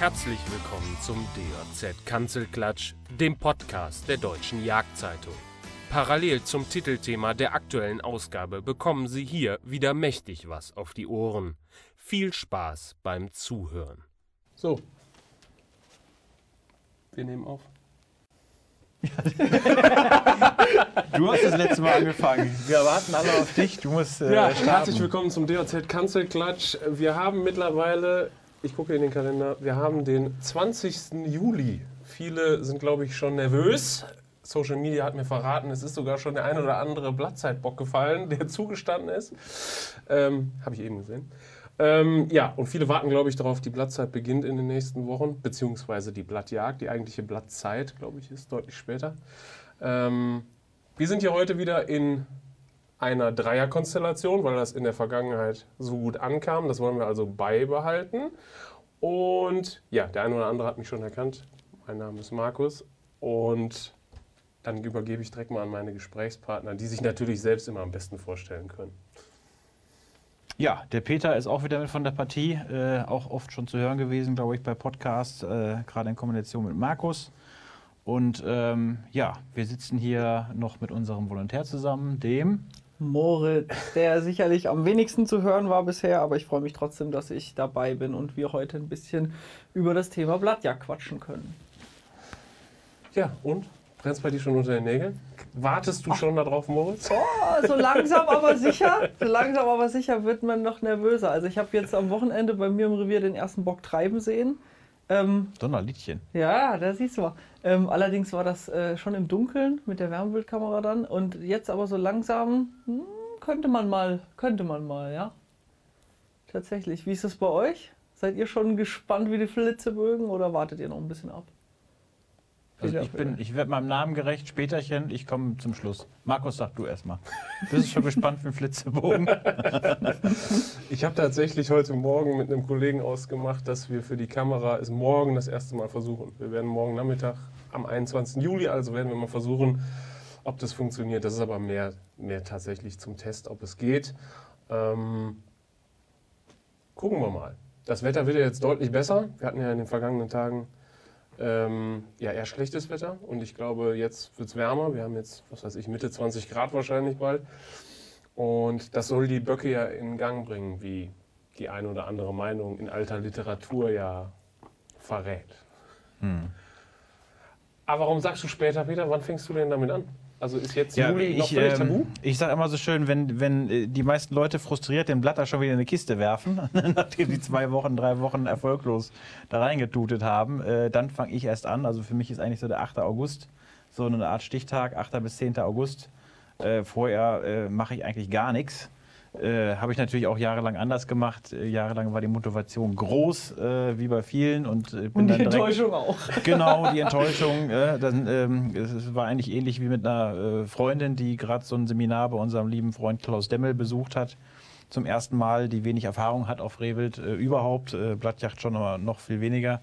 Herzlich willkommen zum DJZ Kanzelklatsch, dem Podcast der Deutschen Jagdzeitung. Parallel zum Titelthema der aktuellen Ausgabe bekommen Sie hier wieder mächtig was auf die Ohren. Viel Spaß beim Zuhören. So. Wir nehmen auf. Du hast das letzte Mal angefangen. Wir warten alle auf dich. Du musst äh, Ja, starten. herzlich willkommen zum DOZ Kanzelklatsch. Wir haben mittlerweile, ich gucke in den Kalender, wir haben den 20. Juli. Viele sind, glaube ich, schon nervös. Social Media hat mir verraten, es ist sogar schon der ein oder andere Blattzeitbock gefallen, der zugestanden ist. Ähm, Habe ich eben gesehen. Ähm, ja, und viele warten, glaube ich, darauf, die Blattzeit beginnt in den nächsten Wochen, beziehungsweise die Blattjagd. Die eigentliche Blattzeit, glaube ich, ist deutlich später. Ähm, wir sind hier heute wieder in einer Dreierkonstellation, weil das in der Vergangenheit so gut ankam. Das wollen wir also beibehalten. Und ja, der eine oder andere hat mich schon erkannt. Mein Name ist Markus. Und dann übergebe ich direkt mal an meine Gesprächspartner, die sich natürlich selbst immer am besten vorstellen können. Ja, der Peter ist auch wieder mit von der Partie. Äh, auch oft schon zu hören gewesen, glaube ich, bei Podcasts, äh, gerade in Kombination mit Markus. Und ähm, ja, wir sitzen hier noch mit unserem Volontär zusammen, dem. Moritz, der sicherlich am wenigsten zu hören war bisher, aber ich freue mich trotzdem, dass ich dabei bin und wir heute ein bisschen über das Thema Blattjagd quatschen können. Ja, und? Brennst bei dir schon unter den Nägeln? Wartest du schon darauf, Moritz? Oh, so langsam aber sicher, so langsam aber sicher wird man noch nervöser. Also ich habe jetzt am Wochenende bei mir im Revier den ersten Bock treiben sehen. Ähm, Donnerliedchen. ja, da siehst du mal. Ähm, allerdings war das äh, schon im Dunkeln mit der Wärmebildkamera dann und jetzt aber so langsam hm, könnte man mal, könnte man mal, ja. Tatsächlich. Wie ist es bei euch? Seid ihr schon gespannt wie die Flitzebögen oder wartet ihr noch ein bisschen ab? Also ich bin, ich werde meinem Namen gerecht, späterchen, ich komme zum Schluss. Markus, sag du erstmal. Bist du schon gespannt für den Flitzebogen? Ich habe tatsächlich heute Morgen mit einem Kollegen ausgemacht, dass wir für die Kamera es morgen das erste Mal versuchen. Wir werden morgen Nachmittag am 21. Juli, also werden wir mal versuchen, ob das funktioniert. Das ist aber mehr, mehr tatsächlich zum Test, ob es geht. Ähm, gucken wir mal. Das Wetter wird ja jetzt deutlich besser. Wir hatten ja in den vergangenen Tagen ähm, ja, eher schlechtes Wetter und ich glaube, jetzt wird es wärmer. Wir haben jetzt, was weiß ich, Mitte 20 Grad wahrscheinlich bald. Und das soll die Böcke ja in Gang bringen, wie die eine oder andere Meinung in alter Literatur ja verrät. Aber warum sagst du später, Peter? Wann fängst du denn damit an? Also ist jetzt Juli noch ich, völlig tabu? ähm, ich sage immer so schön, wenn, wenn äh, die meisten Leute frustriert den Blatter schon wieder in eine Kiste werfen, nachdem die zwei Wochen, drei Wochen erfolglos da reingetutet haben, äh, dann fange ich erst an. Also für mich ist eigentlich so der 8. August so eine Art Stichtag, 8. bis 10. August. Äh, vorher äh, mache ich eigentlich gar nichts. Äh, Habe ich natürlich auch jahrelang anders gemacht. Äh, jahrelang war die Motivation groß, äh, wie bei vielen. Und, äh, bin Und die dann direkt- Enttäuschung auch. Genau, die Enttäuschung. Äh, dann, ähm, es es war eigentlich ähnlich wie mit einer äh, Freundin, die gerade so ein Seminar bei unserem lieben Freund Klaus Demmel besucht hat. Zum ersten Mal, die wenig Erfahrung hat auf Rehwild äh, überhaupt, äh, Blattjacht schon, aber noch viel weniger.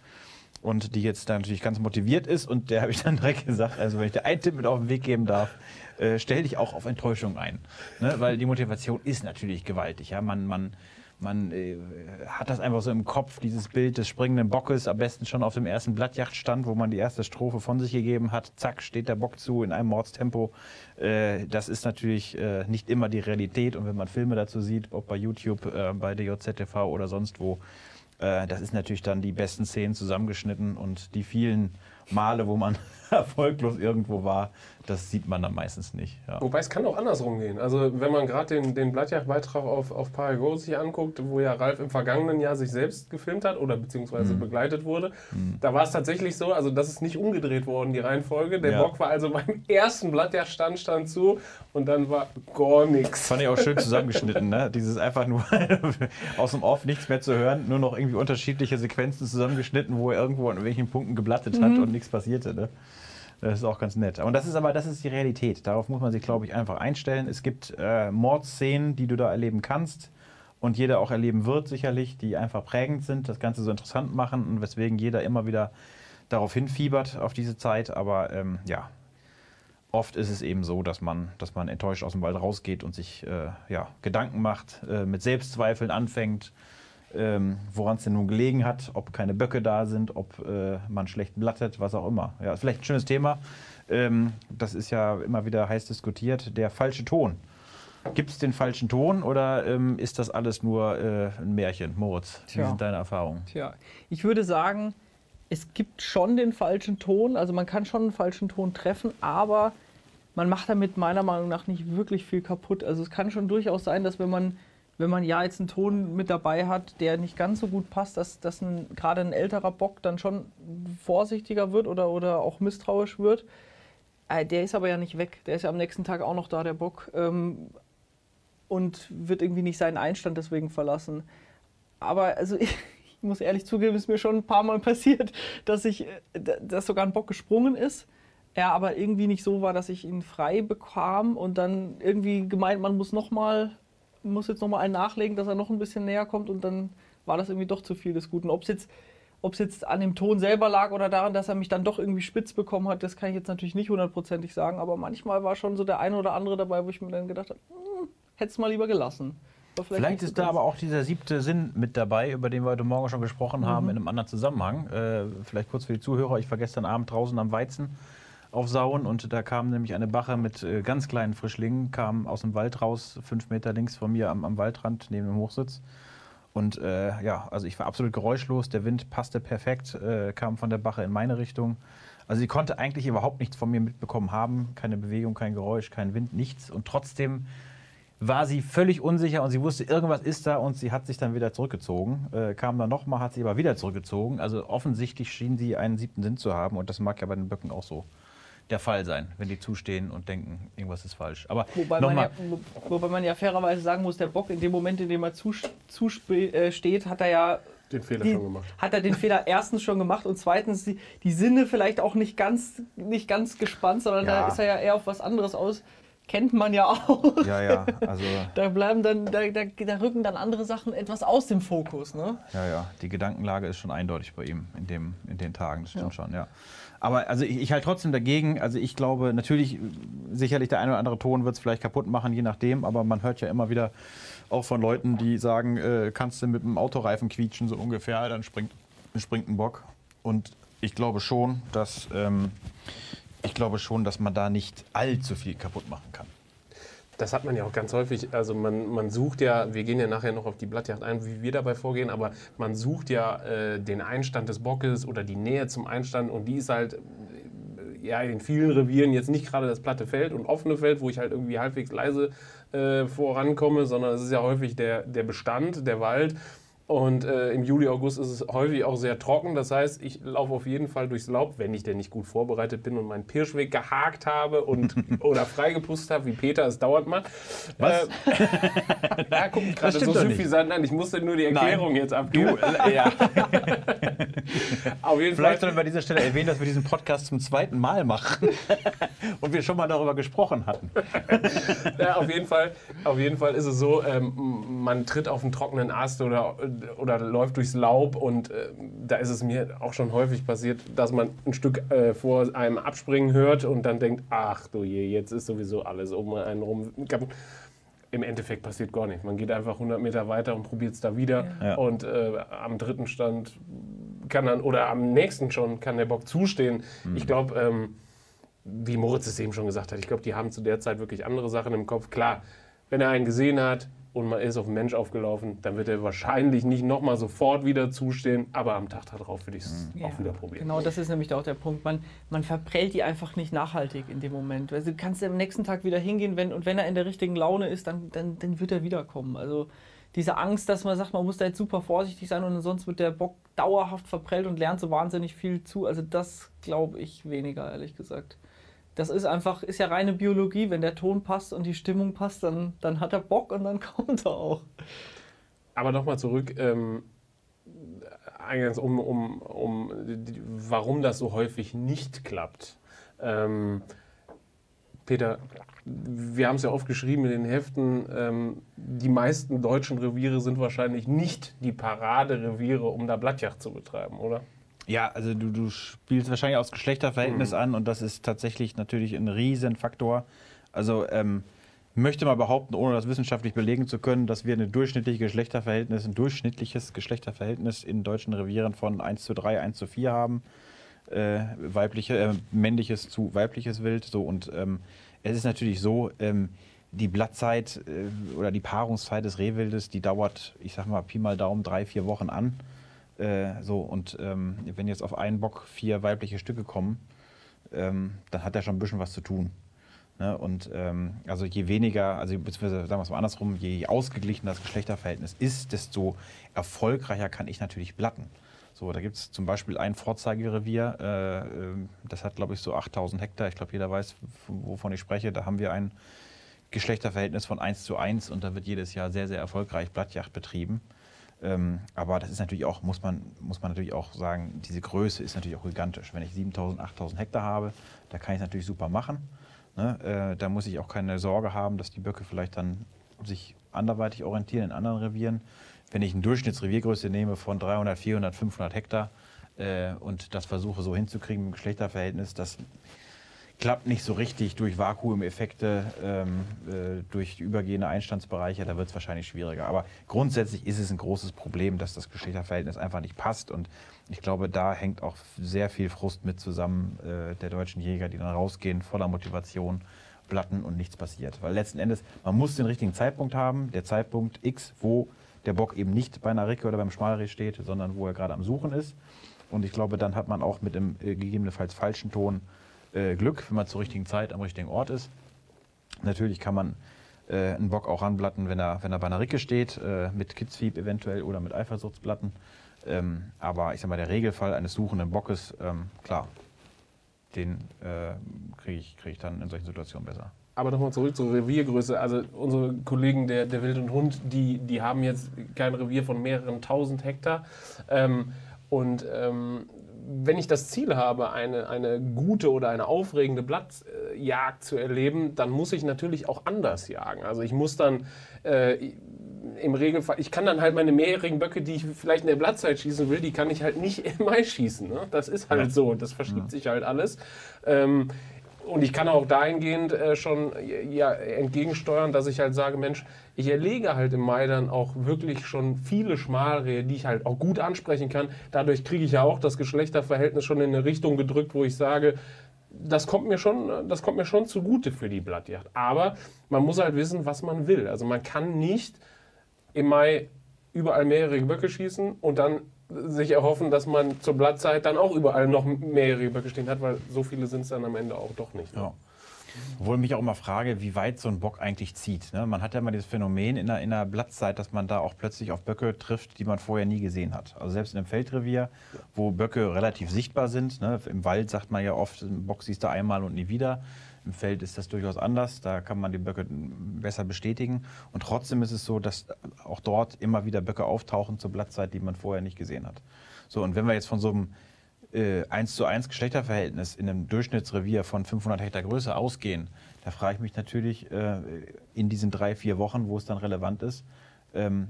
Und die jetzt da natürlich ganz motiviert ist. Und der habe ich dann direkt gesagt, also wenn ich dir einen Tipp mit auf den Weg geben darf, äh, stell dich auch auf Enttäuschung ein. Ne? Weil die Motivation ist natürlich gewaltig. Ja? Man, man, man äh, hat das einfach so im Kopf, dieses Bild des springenden Bockes, am besten schon auf dem ersten Blattjachtstand, wo man die erste Strophe von sich gegeben hat. Zack, steht der Bock zu in einem Mordstempo. Äh, das ist natürlich äh, nicht immer die Realität. Und wenn man Filme dazu sieht, ob bei YouTube, äh, bei der JZTV oder sonst wo, äh, das ist natürlich dann die besten Szenen zusammengeschnitten und die vielen Male, wo man erfolglos irgendwo war, das sieht man dann meistens nicht. Ja. Wobei es kann auch andersrum gehen. Also wenn man gerade den, den Blattjagdbeitrag auf, auf Parago sich anguckt, wo ja Ralf im vergangenen Jahr sich selbst gefilmt hat oder beziehungsweise Mhm. begleitet wurde, da war es tatsächlich so, also das ist nicht umgedreht worden, die Reihenfolge. Der Ja. Bock war also beim ersten Blattjagdstand stand zu und dann war gar nichts. Fand ich auch schön zusammengeschnitten, ne? Dieses einfach nur aus dem Off nichts mehr zu hören, nur noch irgendwie unterschiedliche Sequenzen zusammengeschnitten, wo er irgendwo an welchen Punkten geblattet hat und nichts passierte, ne? Das ist auch ganz nett. Und das ist aber, das ist die Realität. Darauf muss man sich, glaube ich, einfach einstellen. Es gibt äh, Mordszenen, die du da erleben kannst und jeder auch erleben wird, sicherlich, die einfach prägend sind, das Ganze so interessant machen und weswegen jeder immer wieder darauf hinfiebert, auf diese Zeit. Aber ähm, ja, oft ist es eben so, dass man, dass man enttäuscht aus dem Wald rausgeht und sich äh, ja, Gedanken macht, äh, mit Selbstzweifeln anfängt. Ähm, woran es denn nun gelegen hat, ob keine Böcke da sind, ob äh, man schlecht blattet, was auch immer. Ja, ist vielleicht ein schönes Thema. Ähm, das ist ja immer wieder heiß diskutiert. Der falsche Ton. Gibt es den falschen Ton oder ähm, ist das alles nur äh, ein Märchen? Moritz, wie Tja. sind deine Erfahrungen? Tja, ich würde sagen, es gibt schon den falschen Ton, also man kann schon einen falschen Ton treffen, aber man macht damit meiner Meinung nach nicht wirklich viel kaputt. Also es kann schon durchaus sein, dass wenn man, wenn man ja jetzt einen Ton mit dabei hat, der nicht ganz so gut passt, dass, dass gerade ein älterer Bock dann schon vorsichtiger wird oder, oder auch misstrauisch wird. Äh, Der ist aber ja nicht weg. Der ist ja am nächsten Tag auch noch da, der Bock. Ähm, und wird irgendwie nicht seinen Einstand deswegen verlassen. Aber also ich, ich muss ehrlich zugeben, es ist mir schon ein paar Mal passiert, dass ich, äh, dass sogar ein Bock gesprungen ist. Er aber irgendwie nicht so war, dass ich ihn frei bekam und dann irgendwie gemeint, man muss noch mal, muss jetzt noch mal einen nachlegen, dass er noch ein bisschen näher kommt und dann war das irgendwie doch zu viel des Guten. Ob es jetzt, ob's jetzt an dem Ton selber lag oder daran, dass er mich dann doch irgendwie spitz bekommen hat, das kann ich jetzt natürlich nicht hundertprozentig sagen, aber manchmal war schon so der eine oder andere dabei, wo ich mir dann gedacht habe, hm, hätte es mal lieber gelassen. Vielleicht so ist da aber auch dieser siebte Sinn mit dabei, über den wir heute Morgen schon gesprochen haben, in einem anderen Zusammenhang. Äh, vielleicht kurz für die Zuhörer. Ich war gestern Abend draußen am Weizen aufsauen und da kam nämlich eine Bache mit äh, ganz kleinen Frischlingen, kam aus dem Wald raus, fünf Meter links von mir am, am Waldrand neben dem Hochsitz. Und äh, ja, also ich war absolut geräuschlos, der Wind passte perfekt, äh, kam von der Bache in meine Richtung. Also sie konnte eigentlich überhaupt nichts von mir mitbekommen haben, keine Bewegung, kein Geräusch, kein Wind, nichts. Und trotzdem war sie völlig unsicher und sie wusste, irgendwas ist da und sie hat sich dann wieder zurückgezogen. Äh, kam dann nochmal, hat sie aber wieder zurückgezogen. Also offensichtlich schien sie einen siebten Sinn zu haben und das mag ja bei den Böcken auch so der Fall sein, wenn die zustehen und denken, irgendwas ist falsch. Aber Wobei man, ja, nochmal, wo- wobei man ja fairerweise sagen muss, der Bock in dem Moment, in dem er zusteht, äh, steht, hat er ja Den Fehler die, schon gemacht. hat er den Fehler erstens schon gemacht und zweitens die, die Sinne vielleicht auch nicht ganz, nicht ganz gespannt, sondern Ja. da ist er ja eher auf was anderes aus. Kennt man ja auch. ja, ja, also Da bleiben dann, da, da, da rücken dann andere Sachen etwas aus dem Fokus, ne? Ja, ja, die Gedankenlage ist schon eindeutig bei ihm in, dem, in den Tagen, das stimmt Ja. schon, ja. Aber also ich, ich halte trotzdem dagegen, also ich glaube, natürlich, sicherlich der eine oder andere Ton wird es vielleicht kaputt machen, je nachdem, aber man hört ja immer wieder auch von Leuten, die sagen, äh, kannst du mit dem Autoreifen quietschen, so ungefähr, dann springt, springt ein Bock. Und ich glaube schon, dass ähm, ich glaube schon, dass man da nicht allzu viel kaputt machen kann. Das hat man ja auch ganz häufig. Also man, man sucht ja, wir gehen ja nachher noch auf die Blattjagd ein, wie wir dabei vorgehen, aber man sucht ja äh, den Einstand des Bockes oder die Nähe zum Einstand und die ist halt äh, ja in vielen Revieren jetzt nicht gerade das platte Feld und offene Feld, wo ich halt irgendwie halbwegs leise äh, vorankomme, sondern es ist ja häufig der, der Bestand, der Wald. Und äh, im Juli, August ist es häufig auch sehr trocken. Das heißt, ich laufe auf jeden Fall durchs Laub, wenn ich denn nicht gut vorbereitet bin und meinen Pirschweg gehakt habe und, oder freigepustet habe, wie Peter es dauernd macht. Was? Äh, da guckt gerade so suffisant an. Ich musste nur die Erklärung jetzt abgeben. äh, ja. auf jeden Vielleicht Fall. sollen wir an dieser Stelle erwähnen, dass wir diesen Podcast zum zweiten Mal machen und wir schon mal darüber gesprochen hatten. Ja, auf, jeden Fall, auf jeden Fall ist es so, ähm, man tritt auf einen trockenen Ast oder, oder läuft durchs Laub und äh, da ist es mir auch schon häufig passiert, dass man ein Stück äh, vor einem abspringen hört und dann denkt, ach du je, jetzt ist sowieso alles um einen rum. Im Endeffekt passiert gar nichts. Man geht einfach 100 Meter weiter und probiert es da wieder. Ja. Und äh, am dritten Stand kann dann, oder am nächsten schon, kann der Bock zustehen. Ich glaube, ähm, wie Moritz es eben schon gesagt hat, ich glaube, die haben zu der Zeit wirklich andere Sachen im Kopf. Klar, wenn er einen gesehen hat und man ist auf einen Mensch aufgelaufen, dann wird er wahrscheinlich nicht nochmal sofort wieder zustehen, aber am Tag darauf würde ich es auch wieder probieren. Genau, das ist nämlich auch der Punkt. Man, man verprellt die einfach nicht nachhaltig in dem Moment. Also du kannst am nächsten Tag wieder hingehen, wenn, und wenn er in der richtigen Laune ist, dann, dann, dann wird er wiederkommen. Also diese Angst, dass man sagt, man muss da jetzt super vorsichtig sein und sonst wird der Bock dauerhaft verprellt und lernt so wahnsinnig viel zu. Also das glaube ich weniger, ehrlich gesagt. Das ist einfach, ist ja reine Biologie. Wenn der Ton passt und die Stimmung passt, dann, dann hat er Bock und dann kommt er auch. Aber nochmal zurück, ähm, eingangs um, um, um warum das so häufig nicht klappt. Ähm, Peter, wir haben es ja oft geschrieben in den Heften, ähm, die meisten deutschen Reviere sind wahrscheinlich nicht die Paradereviere, um da Blattjagd zu betreiben, oder? Ja, also du, du spielst wahrscheinlich aufs Geschlechterverhältnis an und das ist tatsächlich natürlich ein Riesenfaktor. Also ähm, möchte mal behaupten, ohne das wissenschaftlich belegen zu können, dass wir eine durchschnittliche Geschlechterverhältnis, ein durchschnittliches Geschlechterverhältnis in deutschen Revieren von 1 zu 3, 1 zu 4 haben. Äh, weibliche, äh, männliches zu weibliches Wild. So, und ähm, es ist natürlich so, ähm, die Blattzeit äh, oder die Paarungszeit des Rehwildes, die dauert, ich sag mal, Pi mal Daumen drei, vier Wochen an. Äh, so, und ähm, wenn jetzt auf einen Bock vier weibliche Stücke kommen, ähm, dann hat er schon ein bisschen was zu tun. Ne? Und ähm, also je weniger, also beziehungsweise sagen wir es mal andersrum, je ausgeglichener das Geschlechterverhältnis ist, desto erfolgreicher kann ich natürlich blatten. So, da gibt es zum Beispiel ein Vorzeigerevier, äh, ähm, das hat glaube ich so 8000 Hektar, ich glaube jeder weiß, wovon ich spreche, da haben wir ein Geschlechterverhältnis von 1 zu 1 und da wird jedes Jahr sehr, sehr erfolgreich Blattjacht betrieben. Ähm, aber das ist natürlich auch, muss man, muss man natürlich auch sagen, diese Größe ist natürlich auch gigantisch. Wenn ich 7000, 8000 Hektar habe, da kann ich es natürlich super machen. Ne? Äh, da muss ich auch keine Sorge haben, dass die Böcke vielleicht dann sich anderweitig orientieren in anderen Revieren. Wenn ich eine Durchschnittsreviergröße nehme von 300, 400, 500 Hektar äh, und das versuche so hinzukriegen im Geschlechterverhältnis, das klappt nicht so richtig durch Vakuumeffekte, ähm, äh, durch übergehende Einstandsbereiche, da wird es wahrscheinlich schwieriger. Aber grundsätzlich ist es ein großes Problem, dass das Geschlechterverhältnis einfach nicht passt. Und ich glaube, da hängt auch sehr viel Frust mit zusammen äh, der deutschen Jäger, die dann rausgehen, voller Motivation, Platten und nichts passiert. Weil letzten Endes, man muss den richtigen Zeitpunkt haben, der Zeitpunkt X, wo der Bock eben nicht bei einer Ricke oder beim Schmalreh steht, sondern wo er gerade am Suchen ist. Und ich glaube, dann hat man auch mit dem äh, gegebenenfalls falschen Ton äh, Glück, wenn man zur richtigen Zeit am richtigen Ort ist. Natürlich kann man äh, einen Bock auch ranblatten, wenn er, wenn er bei einer Ricke steht, äh, mit Kitzfieb eventuell oder mit Eifersuchtsplatten. Ähm, aber ich sag mal, der Regelfall eines suchenden Bockes, ähm, klar, den äh, kriege ich, krieg ich dann in solchen Situationen besser. Aber nochmal zurück zur Reviergröße. Also unsere Kollegen der, der Wild und Hund, die, die haben jetzt kein Revier von mehreren tausend Hektar. Ähm, und ähm, wenn ich das Ziel habe, eine, eine gute oder eine aufregende Blattjagd zu erleben, dann muss ich natürlich auch anders jagen. Also ich muss dann äh, im Regelfall, ich kann dann halt meine mehrjährigen Böcke, die ich vielleicht in der Blattzeit schießen will, die kann ich halt nicht im Mai schießen. Ne? Das ist halt so, das verschiebt ja. sich halt alles. Ähm, und ich kann auch dahingehend äh, schon ja, entgegensteuern, dass ich halt sage, Mensch, ich erlege halt im Mai dann auch wirklich schon viele Schmalrehe, die ich halt auch gut ansprechen kann. Dadurch kriege ich ja auch das Geschlechterverhältnis schon in eine Richtung gedrückt, wo ich sage, das kommt mir schon, das kommt mir schon zugute für die Blattjacht. Aber man muss halt wissen, was man will. Also man kann nicht im Mai überall mehrere Böcke schießen und dann sich erhoffen, dass man zur Blattzeit dann auch überall noch mehrere Böcke stehen hat, weil so viele sind es dann am Ende auch doch nicht. Ne? Ja. Obwohl ich mich auch immer frage, wie weit so ein Bock eigentlich zieht. Ne? Man hat ja immer dieses Phänomen in der, in der Blattzeit, dass man da auch plötzlich auf Böcke trifft, die man vorher nie gesehen hat. Also selbst in einem Feldrevier, wo Böcke relativ sichtbar sind. Ne? Im Wald sagt man ja oft, ein Bock siehst du einmal und nie wieder. Im Feld ist das durchaus anders. Da kann man die Böcke besser bestätigen. Und trotzdem ist es so, dass auch dort immer wieder Böcke auftauchen zur Blattzeit, die man vorher nicht gesehen hat. So, und wenn wir jetzt von so einem äh, 1 zu 1 Geschlechterverhältnis in einem Durchschnittsrevier von 500 Hektar Größe ausgehen, da frage ich mich natürlich äh, in diesen drei, vier Wochen, wo es dann relevant ist, ähm,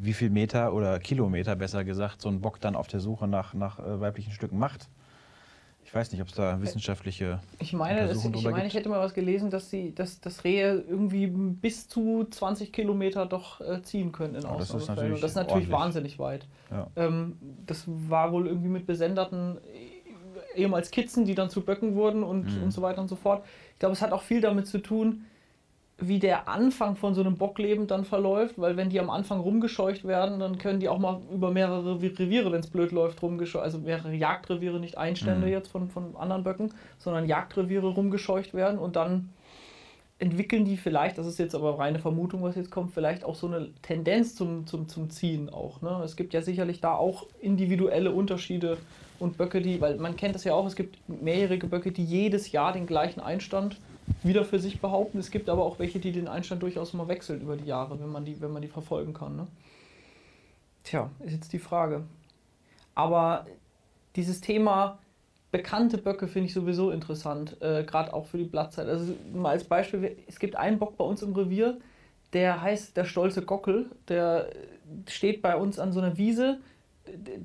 wie viel Meter oder Kilometer, besser gesagt, so ein Bock dann auf der Suche nach, nach äh, weiblichen Stücken macht. Ich weiß nicht, ob es da wissenschaftliche ich meine, das, ich meine, ich hätte mal was gelesen, dass sie, dass, dass Rehe irgendwie bis zu 20 Kilometer doch äh, ziehen können in oh, das ist natürlich, das ist natürlich wahnsinnig weit. Ja. Ähm, das war wohl irgendwie mit besenderten ehemals Kitzen, die dann zu Böcken wurden und, mhm. und so weiter und so fort. Ich glaube, es hat auch viel damit zu tun, wie der Anfang von so einem Bockleben dann verläuft, weil wenn die am Anfang rumgescheucht werden, dann können die auch mal über mehrere Reviere, wenn es blöd läuft, rumgescheucht, also mehrere Jagdreviere, nicht Einstände mhm. jetzt von, von anderen Böcken, sondern Jagdreviere rumgescheucht werden und dann entwickeln die vielleicht, das ist jetzt aber reine Vermutung, was jetzt kommt, vielleicht auch so eine Tendenz zum, zum, zum Ziehen auch. Ne? Es gibt ja sicherlich da auch individuelle Unterschiede und Böcke, die, weil man kennt das ja auch, es gibt mehrjährige Böcke, die jedes Jahr den gleichen Einstand wieder für sich behaupten. Es gibt aber auch welche, die den Einstand durchaus mal wechseln über die Jahre, wenn man die, wenn man die verfolgen kann. Ne? Tja, ist jetzt die Frage. Aber dieses Thema bekannte Böcke finde ich sowieso interessant, äh, gerade auch für die Blattzeit. Also mal als Beispiel, es gibt einen Bock bei uns im Revier, der heißt der stolze Gockel. Der steht bei uns an so einer Wiese,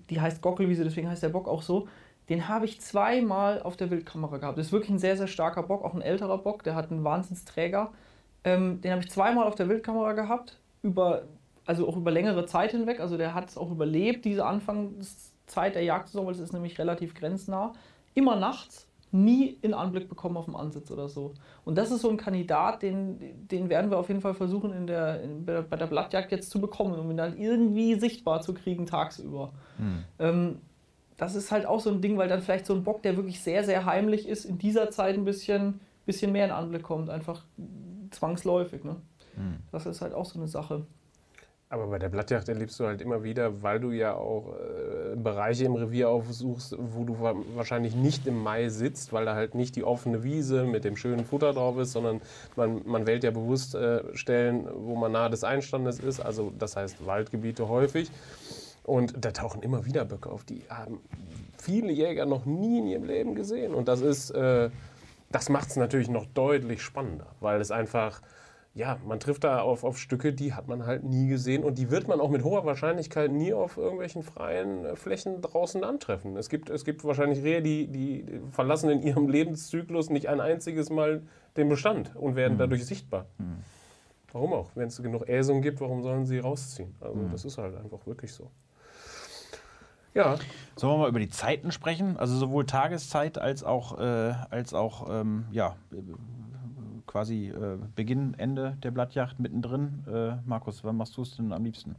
die heißt Gockelwiese, deswegen heißt der Bock auch so. Den habe ich zweimal auf der Wildkamera gehabt. Das ist wirklich ein sehr, sehr starker Bock, auch ein älterer Bock, der hat einen Wahnsinnsträger. Ähm, den habe ich zweimal auf der Wildkamera gehabt, über, also auch über längere Zeit hinweg. Also der hat es auch überlebt, diese Anfangszeit der Jagdsaison, weil es ist nämlich relativ grenznah. Immer nachts, nie in Anblick bekommen auf dem Ansitz oder so. Und das ist so ein Kandidat, den, den werden wir auf jeden Fall versuchen, in der, in, bei der Blattjagd jetzt zu bekommen, um ihn dann irgendwie sichtbar zu kriegen tagsüber. Hm. Ähm, das ist halt auch so ein Ding, weil dann vielleicht so ein Bock, der wirklich sehr, sehr heimlich ist, in dieser Zeit ein bisschen, bisschen mehr in Anblick kommt. Einfach zwangsläufig. Ne? Hm. Das ist halt auch so eine Sache. Aber bei der Blattjagd erlebst du halt immer wieder, weil du ja auch äh, Bereiche im Revier aufsuchst, wo du wa wahrscheinlich nicht im Mai sitzt, weil da halt nicht die offene Wiese mit dem schönen Futter drauf ist, sondern man, man wählt ja bewusst äh, Stellen, wo man nahe des Einstandes ist, also das heißt Waldgebiete häufig. Und da tauchen immer wieder Böcke auf, die haben viele Jäger noch nie in ihrem Leben gesehen. Und das ist, äh, das macht es natürlich noch deutlich spannender, weil es einfach ja, man trifft da auf, auf Stücke, die hat man halt nie gesehen und die wird man auch mit hoher Wahrscheinlichkeit nie auf irgendwelchen freien äh, Flächen draußen antreffen. Es gibt, es gibt wahrscheinlich Rehe, die, die verlassen in ihrem Lebenszyklus nicht ein einziges Mal den Bestand und werden Mhm. dadurch sichtbar. Mhm. Warum auch? Wenn es genug Äsung gibt, warum sollen sie rausziehen? Also Mhm. das ist halt einfach wirklich so. Ja, Sollen wir mal über die Zeiten sprechen? Also sowohl Tageszeit als auch, äh, als auch ähm, ja, äh, quasi äh, Beginn, Ende der Blattjacht mittendrin. Äh, Markus, wann machst du es denn am liebsten?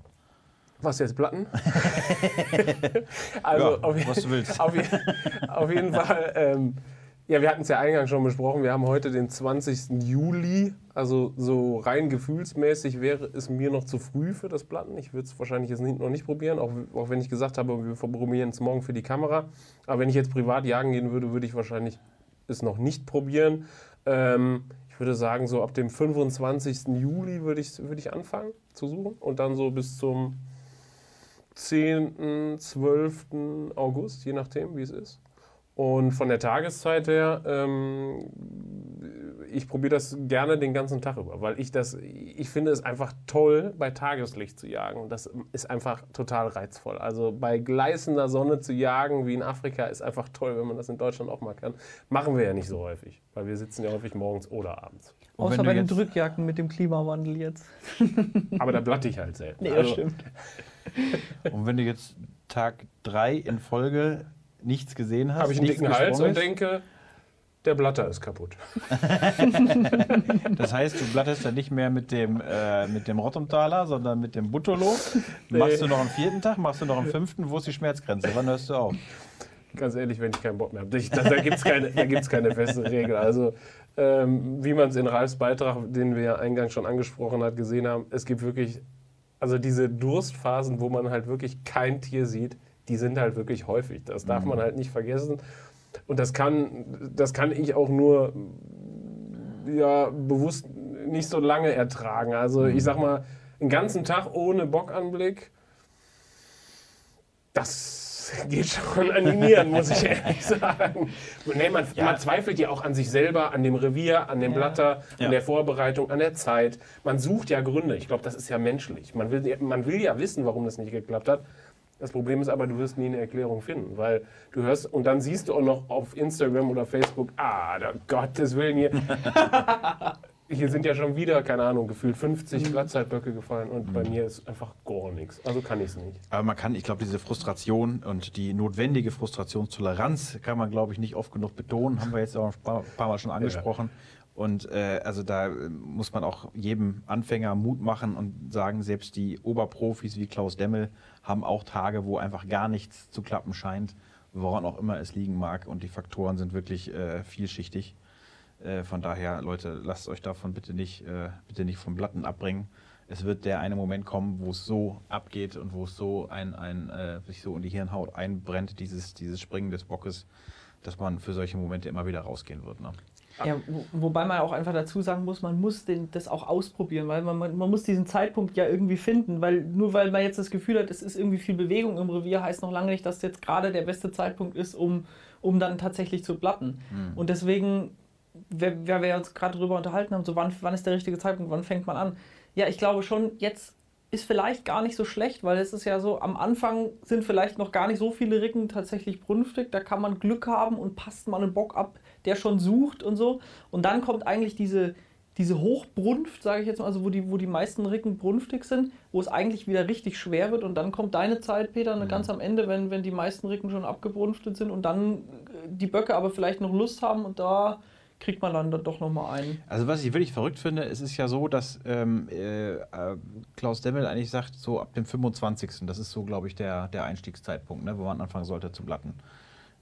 was jetzt Platten? also Ja, auf, was du willst. Auf, auf jeden Fall. Ähm, ja, wir hatten es ja eingangs schon besprochen. Wir haben heute den 20. Juli. Also so rein gefühlsmäßig wäre es mir noch zu früh für das Platten. Ich würde es wahrscheinlich jetzt noch nicht probieren, auch, auch wenn ich gesagt habe, wir probieren es morgen für die Kamera. Aber wenn ich jetzt privat jagen gehen würde, würde ich wahrscheinlich es noch nicht probieren. Ähm, ich würde sagen, so ab dem 25. Juli würde ich, würde ich anfangen zu suchen und dann so bis zum 10., 12. August, je nachdem, wie es ist. Und von der Tageszeit her, ähm, ich probiere das gerne den ganzen Tag über, weil ich das, ich finde es einfach toll, bei Tageslicht zu jagen. Das ist einfach total reizvoll. Also bei gleißender Sonne zu jagen, wie in Afrika, ist einfach toll, wenn man das in Deutschland auch mal kann. Machen wir ja nicht so häufig, weil wir sitzen ja häufig morgens oder abends. Und Außer bei den Drückjacken mit dem Klimawandel jetzt. Aber da blatte ich halt selten. Nee, Also, das stimmt. Und wenn du jetzt Tag 3 in Folge nichts gesehen hast, Habe ich einen dicken Hals und ist, denke, der Blatter ist kaputt. Das heißt, du blattest dann nicht mehr mit dem, äh, mit dem Rottumtaler, sondern mit dem Buttolo. Machst du noch am vierten Tag, machst du noch am fünften? Wo ist die Schmerzgrenze? Wann hörst du auf? Ganz ehrlich, wenn ich keinen Bock mehr habe. Da, da gibt es keine, da gibt's keine feste Regel. Also, ähm, wie man es in Ralfs Beitrag, den wir ja eingangs schon angesprochen hat, gesehen haben, es gibt wirklich, also diese Durstphasen, wo man halt wirklich kein Tier sieht, die sind halt wirklich häufig. Das darf man halt nicht vergessen. Und das kann, das kann ich auch nur ja, bewusst nicht so lange ertragen. Also ich sag mal, einen ganzen Tag ohne Bockanblick, das geht schon an die Nieren, muss ich ehrlich sagen. Nee, man, man zweifelt ja auch an sich selber, an dem Revier, an dem Blatter, Ja. an der Vorbereitung, an der Zeit. Man sucht ja Gründe. Ich glaube, das ist ja menschlich. Man will, man will ja wissen, warum das nicht geklappt hat. Das Problem ist aber, du wirst nie eine Erklärung finden, weil du hörst und dann siehst du auch noch auf Instagram oder Facebook, ah, da, Gottes Willen hier. Hier sind ja schon wieder, keine Ahnung, gefühlt 50 Blattzeitböcke gefallen und bei mir ist einfach gar nichts. Also kann ich es nicht. Aber man kann, ich glaube, diese Frustration und die notwendige Frustrationstoleranz kann man, glaube ich, nicht oft genug betonen. Haben wir jetzt auch ein paar, paar Mal schon angesprochen. Und äh, also da äh, muss man auch jedem Anfänger Mut machen und sagen, selbst die Oberprofis wie Klaus Demmel haben auch Tage, wo einfach gar nichts zu klappen scheint, woran auch immer es liegen mag. Und die Faktoren sind wirklich äh, vielschichtig. Äh, von daher, Leute, lasst euch davon bitte nicht, äh, bitte nicht vom Blatten abbringen. Es wird der eine Moment kommen, wo es so abgeht und wo es so ein, ein äh, sich so in die Hirnhaut einbrennt, dieses, dieses Springen des Bockes, dass man für solche Momente immer wieder rausgehen wird. Ne? Ja, wo, wobei man auch einfach dazu sagen muss, man muss den, das auch ausprobieren, weil man, man, man muss diesen Zeitpunkt ja irgendwie finden, weil nur weil man jetzt das Gefühl hat, es ist irgendwie viel Bewegung im Revier, heißt noch lange nicht, dass jetzt gerade der beste Zeitpunkt ist, um, um dann tatsächlich zu platten. Und deswegen, wer, wer wir uns gerade drüber unterhalten haben, so wann, wann ist der richtige Zeitpunkt, wann fängt man an? Ja, ich glaube schon, jetzt ist vielleicht gar nicht so schlecht, weil es ist ja so, am Anfang sind vielleicht noch gar nicht so viele Ricken tatsächlich brunftig. Da kann man Glück haben und passt mal einen Bock ab, der schon sucht und so. Und dann kommt eigentlich diese, diese Hochbrunft, sage ich jetzt mal, also wo die, wo die meisten Ricken brunftig sind, wo es eigentlich wieder richtig schwer wird und dann kommt deine Zeit, Peter, mhm. ganz am Ende, wenn, wenn die meisten Ricken schon abgebrunftet sind und dann äh, die Böcke aber vielleicht noch Lust haben und da kriegt man dann doch nochmal einen. Also was ich wirklich verrückt finde, es ist ja so, dass ähm, äh, Klaus Demmel eigentlich sagt, so ab dem 25. Das ist so, glaube ich, der, der Einstiegszeitpunkt, ne, wo man anfangen sollte zu blatten.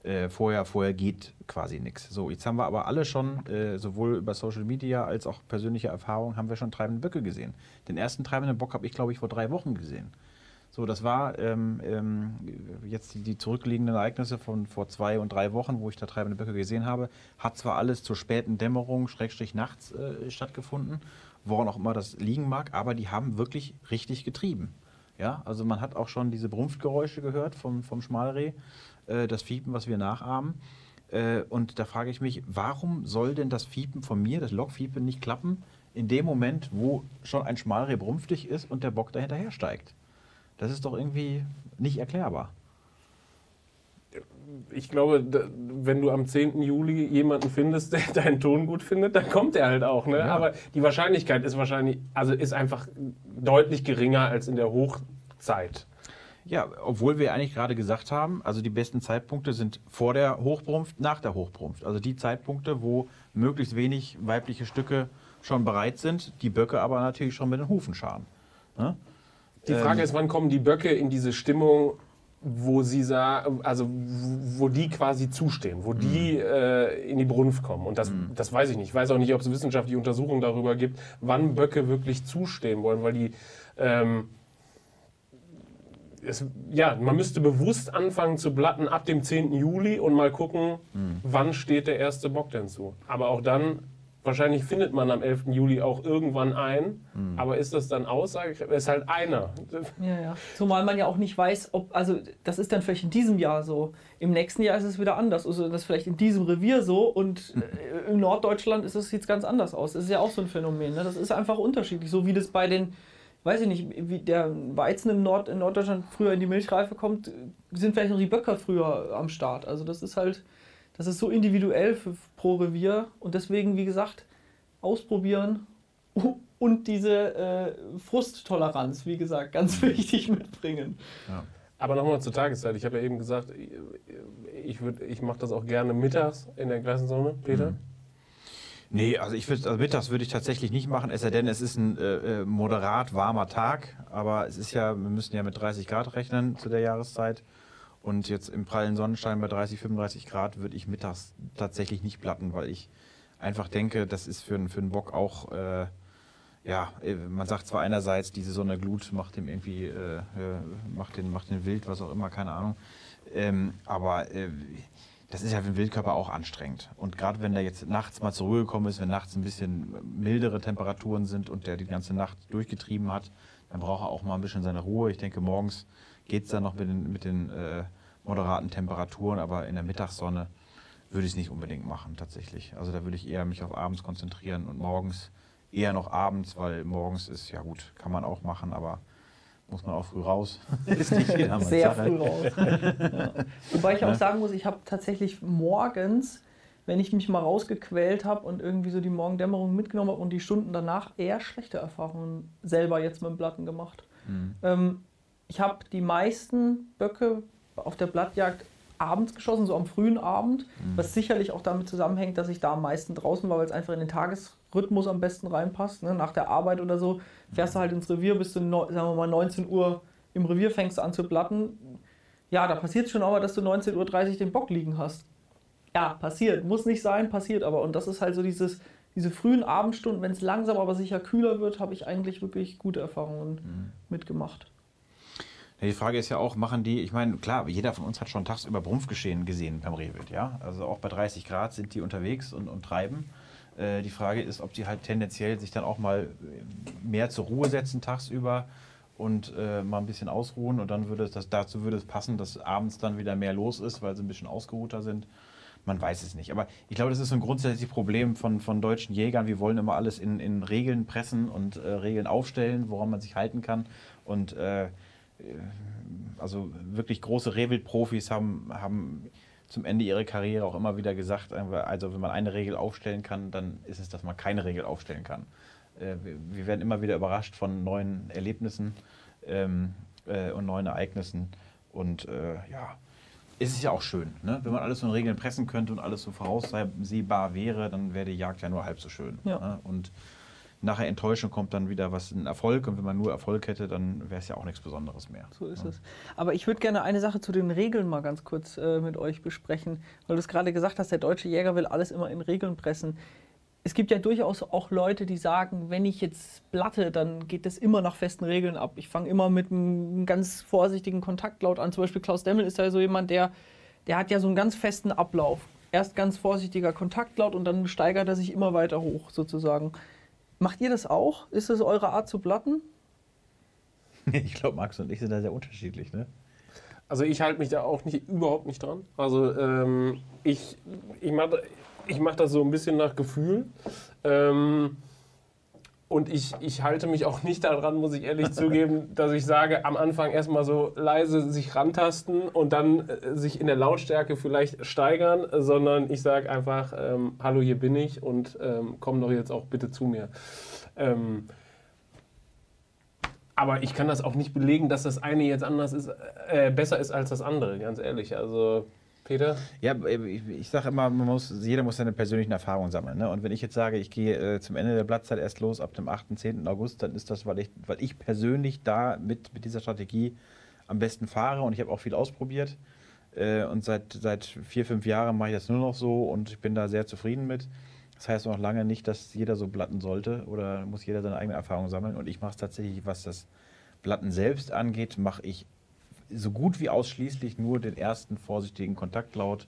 Äh, vorher, vorher geht quasi nichts. So, jetzt haben wir aber alle schon, äh, sowohl über Social Media als auch persönliche Erfahrung, haben wir schon treibende Böcke gesehen. Den ersten treibenden Bock habe ich, glaube ich, vor drei Wochen gesehen. So, das war ähm, ähm, jetzt die, die, zurückliegenden Ereignisse von vor zwei und drei Wochen, wo ich da treibende Böcke gesehen habe. Hat zwar alles zur späten Dämmerung, Schrägstrich nachts äh, stattgefunden, woran auch immer das liegen mag, aber die haben wirklich richtig getrieben. Ja, also man hat auch schon diese Brumpfgeräusche gehört vom, vom Schmalreh, äh, das Fiepen, was wir nachahmen. Äh, und da frage ich mich, warum soll denn das Fiepen von mir, das Lokfiepen, nicht klappen, in dem Moment, wo schon ein Schmalreh brumpftig ist und der Bock dahinterher steigt? Das ist doch irgendwie nicht erklärbar. Ich glaube, wenn du am 10. Juli jemanden findest, der deinen Ton gut findet, dann kommt er halt auch. Ne? Ja. Aber die Wahrscheinlichkeit ist wahrscheinlich, also ist einfach deutlich geringer als in der Hochzeit. Ja, obwohl wir eigentlich gerade gesagt haben, also die besten Zeitpunkte sind vor der Hochbrunft, nach der Hochbrunft. Also die Zeitpunkte, wo möglichst wenig weibliche Stücke schon bereit sind, die Böcke aber natürlich schon mit den Hufen scharen. Ne? Die Frage ähm, ist, wann kommen die Böcke in diese Stimmung, wo sie also wo die quasi zustehen, wo die mhm. äh, in die Brunft kommen. Und das, mhm. das weiß ich nicht. Ich weiß auch nicht, ob es wissenschaftliche Untersuchungen darüber gibt, wann Böcke wirklich zustehen wollen, weil die ähm, es, ja, man müsste bewusst anfangen zu blatten ab dem 10. Juli und mal gucken, mhm. wann steht der erste Bock denn zu. Aber auch dann Wahrscheinlich findet man am 11. Juli auch irgendwann ein, mhm. aber ist das dann Aussage? Es ist halt einer. Ja, ja. Zumal man ja auch nicht weiß, ob, also das ist dann vielleicht in diesem Jahr so. Im nächsten Jahr ist es wieder anders. Also das ist vielleicht in diesem Revier so und äh, in Norddeutschland ist es sieht ganz anders aus. Das ist ja auch so ein Phänomen. Ne? Das ist einfach unterschiedlich. So wie das bei den, weiß ich nicht, wie der Weizen im Nord, in Norddeutschland früher in die Milchreife kommt, sind vielleicht noch die Böcker früher am Start. Also das ist halt das ist so individuell für, pro Revier und deswegen, wie gesagt, ausprobieren und diese äh, Frusttoleranz, wie gesagt, ganz wichtig mitbringen. Ja. Aber nochmal zur Tageszeit. Ich habe ja eben gesagt, ich, ich mache das auch gerne mittags in der Klassenzone, Peter. Mhm. Nee, also ich würde, also mittags würde ich tatsächlich nicht machen, es sei denn, es ist ein äh, äh, moderat warmer Tag. Aber es ist ja, wir müssen ja mit 30 Grad rechnen zu der Jahreszeit. Und jetzt im prallen Sonnenschein bei 30, 35 Grad würde ich mittags tatsächlich nicht platten, weil ich einfach denke, das ist für, für einen Bock auch, äh, ja, äh, man sagt zwar einerseits, diese Sonnenglut macht dem irgendwie, äh, äh, macht, den, macht den wild, was auch immer, keine Ahnung. Ähm, aber äh, das ist ja für den Wildkörper auch anstrengend. Und gerade wenn der jetzt nachts mal zur Ruhe gekommen ist, wenn nachts ein bisschen mildere Temperaturen sind und der die ganze Nacht durchgetrieben hat, dann braucht er auch mal ein bisschen seine Ruhe. Ich denke, morgens geht es dann noch mit den, mit den äh, moderaten Temperaturen, aber in der Mittagssonne würde ich es nicht unbedingt machen, tatsächlich. Also da würde ich eher mich auf abends konzentrieren und morgens eher noch abends, weil morgens ist, ja gut, kann man auch machen, aber muss man auch früh raus. ist nicht Sehr früh raus. ja. Wobei ich auch sagen muss, ich habe tatsächlich morgens, wenn ich mich mal rausgequält habe und irgendwie so die Morgendämmerung mitgenommen habe und die Stunden danach eher schlechte Erfahrungen selber jetzt mit dem Platten gemacht. Mhm. Ähm, ich habe die meisten Böcke auf der Blattjagd abends geschossen, so am frühen Abend, mhm. was sicherlich auch damit zusammenhängt, dass ich da am meisten draußen war, weil es einfach in den Tagesrhythmus am besten reinpasst. Ne? Nach der Arbeit oder so fährst du halt ins Revier, bis du, sagen wir mal, 19 Uhr im Revier fängst an zu blatten. Ja, da passiert es schon mal, dass du 19.30 Uhr den Bock liegen hast. Ja, passiert. Muss nicht sein, passiert aber. Und das ist halt so dieses, diese frühen Abendstunden, wenn es langsam aber sicher kühler wird, habe ich eigentlich wirklich gute Erfahrungen mhm. mitgemacht. Ja, die Frage ist ja auch, machen die, ich meine, klar, jeder von uns hat schon tagsüber Brumpfgeschehen gesehen beim Rehwild, ja. Also auch bei 30 Grad sind die unterwegs und, und treiben. Äh, die Frage ist, ob die halt tendenziell sich dann auch mal mehr zur Ruhe setzen tagsüber und äh, mal ein bisschen ausruhen und dann würde es, das, dazu würde es passen, dass abends dann wieder mehr los ist, weil sie ein bisschen ausgeruhter sind. Man weiß es nicht. Aber ich glaube, das ist so ein grundsätzliches Problem von, von deutschen Jägern. Wir wollen immer alles in, in Regeln pressen und äh, Regeln aufstellen, woran man sich halten kann. Und äh, also wirklich große Rehwild-Profis haben, haben zum Ende ihrer Karriere auch immer wieder gesagt, also wenn man eine Regel aufstellen kann, dann ist es, dass man keine Regel aufstellen kann. Äh, wir werden immer wieder überrascht von neuen Erlebnissen ähm, äh, und neuen Ereignissen. Und äh, ja, es ist ja auch schön. Ne? Wenn man alles so in Regeln pressen könnte und alles so voraussehbar wäre, dann wäre die Jagd ja nur halb so schön. Ja. Ne? Und nachher Enttäuschung kommt dann wieder was ein Erfolg und wenn man nur Erfolg hätte, dann wäre es ja auch nichts Besonderes mehr. So ist ja. es. Aber ich würde gerne eine Sache zu den Regeln mal ganz kurz äh, mit euch besprechen, weil du es gerade gesagt hast, der deutsche Jäger will alles immer in Regeln pressen. Es gibt ja durchaus auch Leute, die sagen, wenn ich jetzt blatte, dann geht das immer nach festen Regeln ab. Ich fange immer mit einem ganz vorsichtigen Kontaktlaut an. Zum Beispiel Klaus Demmel ist ja so jemand, der, der hat ja so einen ganz festen Ablauf. Erst ganz vorsichtiger Kontaktlaut und dann steigert er sich immer weiter hoch sozusagen. Macht ihr das auch? Ist das eure Art zu blatten? Ich glaube, Max und ich sind da sehr unterschiedlich, ne? Also ich halte mich da auch nicht, überhaupt nicht dran. Also ähm, ich, ich mache ich mach das so ein bisschen nach Gefühl. Ähm, und ich, ich halte mich auch nicht daran, muss ich ehrlich zugeben, dass ich sage, am Anfang erstmal so leise sich rantasten und dann äh, sich in der Lautstärke vielleicht steigern, sondern ich sage einfach, ähm, hallo, hier bin ich und ähm, komm doch jetzt auch bitte zu mir. Ähm, aber ich kann das auch nicht belegen, dass das eine jetzt anders ist, äh, besser ist als das andere, ganz ehrlich. Also Peter? Ja, ich, ich sage immer, muss, jeder muss seine persönlichen Erfahrungen sammeln. Ne? Und wenn ich jetzt sage, ich gehe äh, zum Ende der Blattzeit erst los ab dem 8., 10. August, dann ist das, weil ich, weil ich persönlich da mit, mit dieser Strategie am besten fahre und ich habe auch viel ausprobiert. Äh, und seit, seit vier, fünf Jahren mache ich das nur noch so und ich bin da sehr zufrieden mit. Das heißt noch lange nicht, dass jeder so blatten sollte oder muss jeder seine eigene Erfahrung sammeln. Und ich mache es tatsächlich, was das Blatten selbst angeht, mache ich so gut wie ausschließlich nur den ersten vorsichtigen Kontaktlaut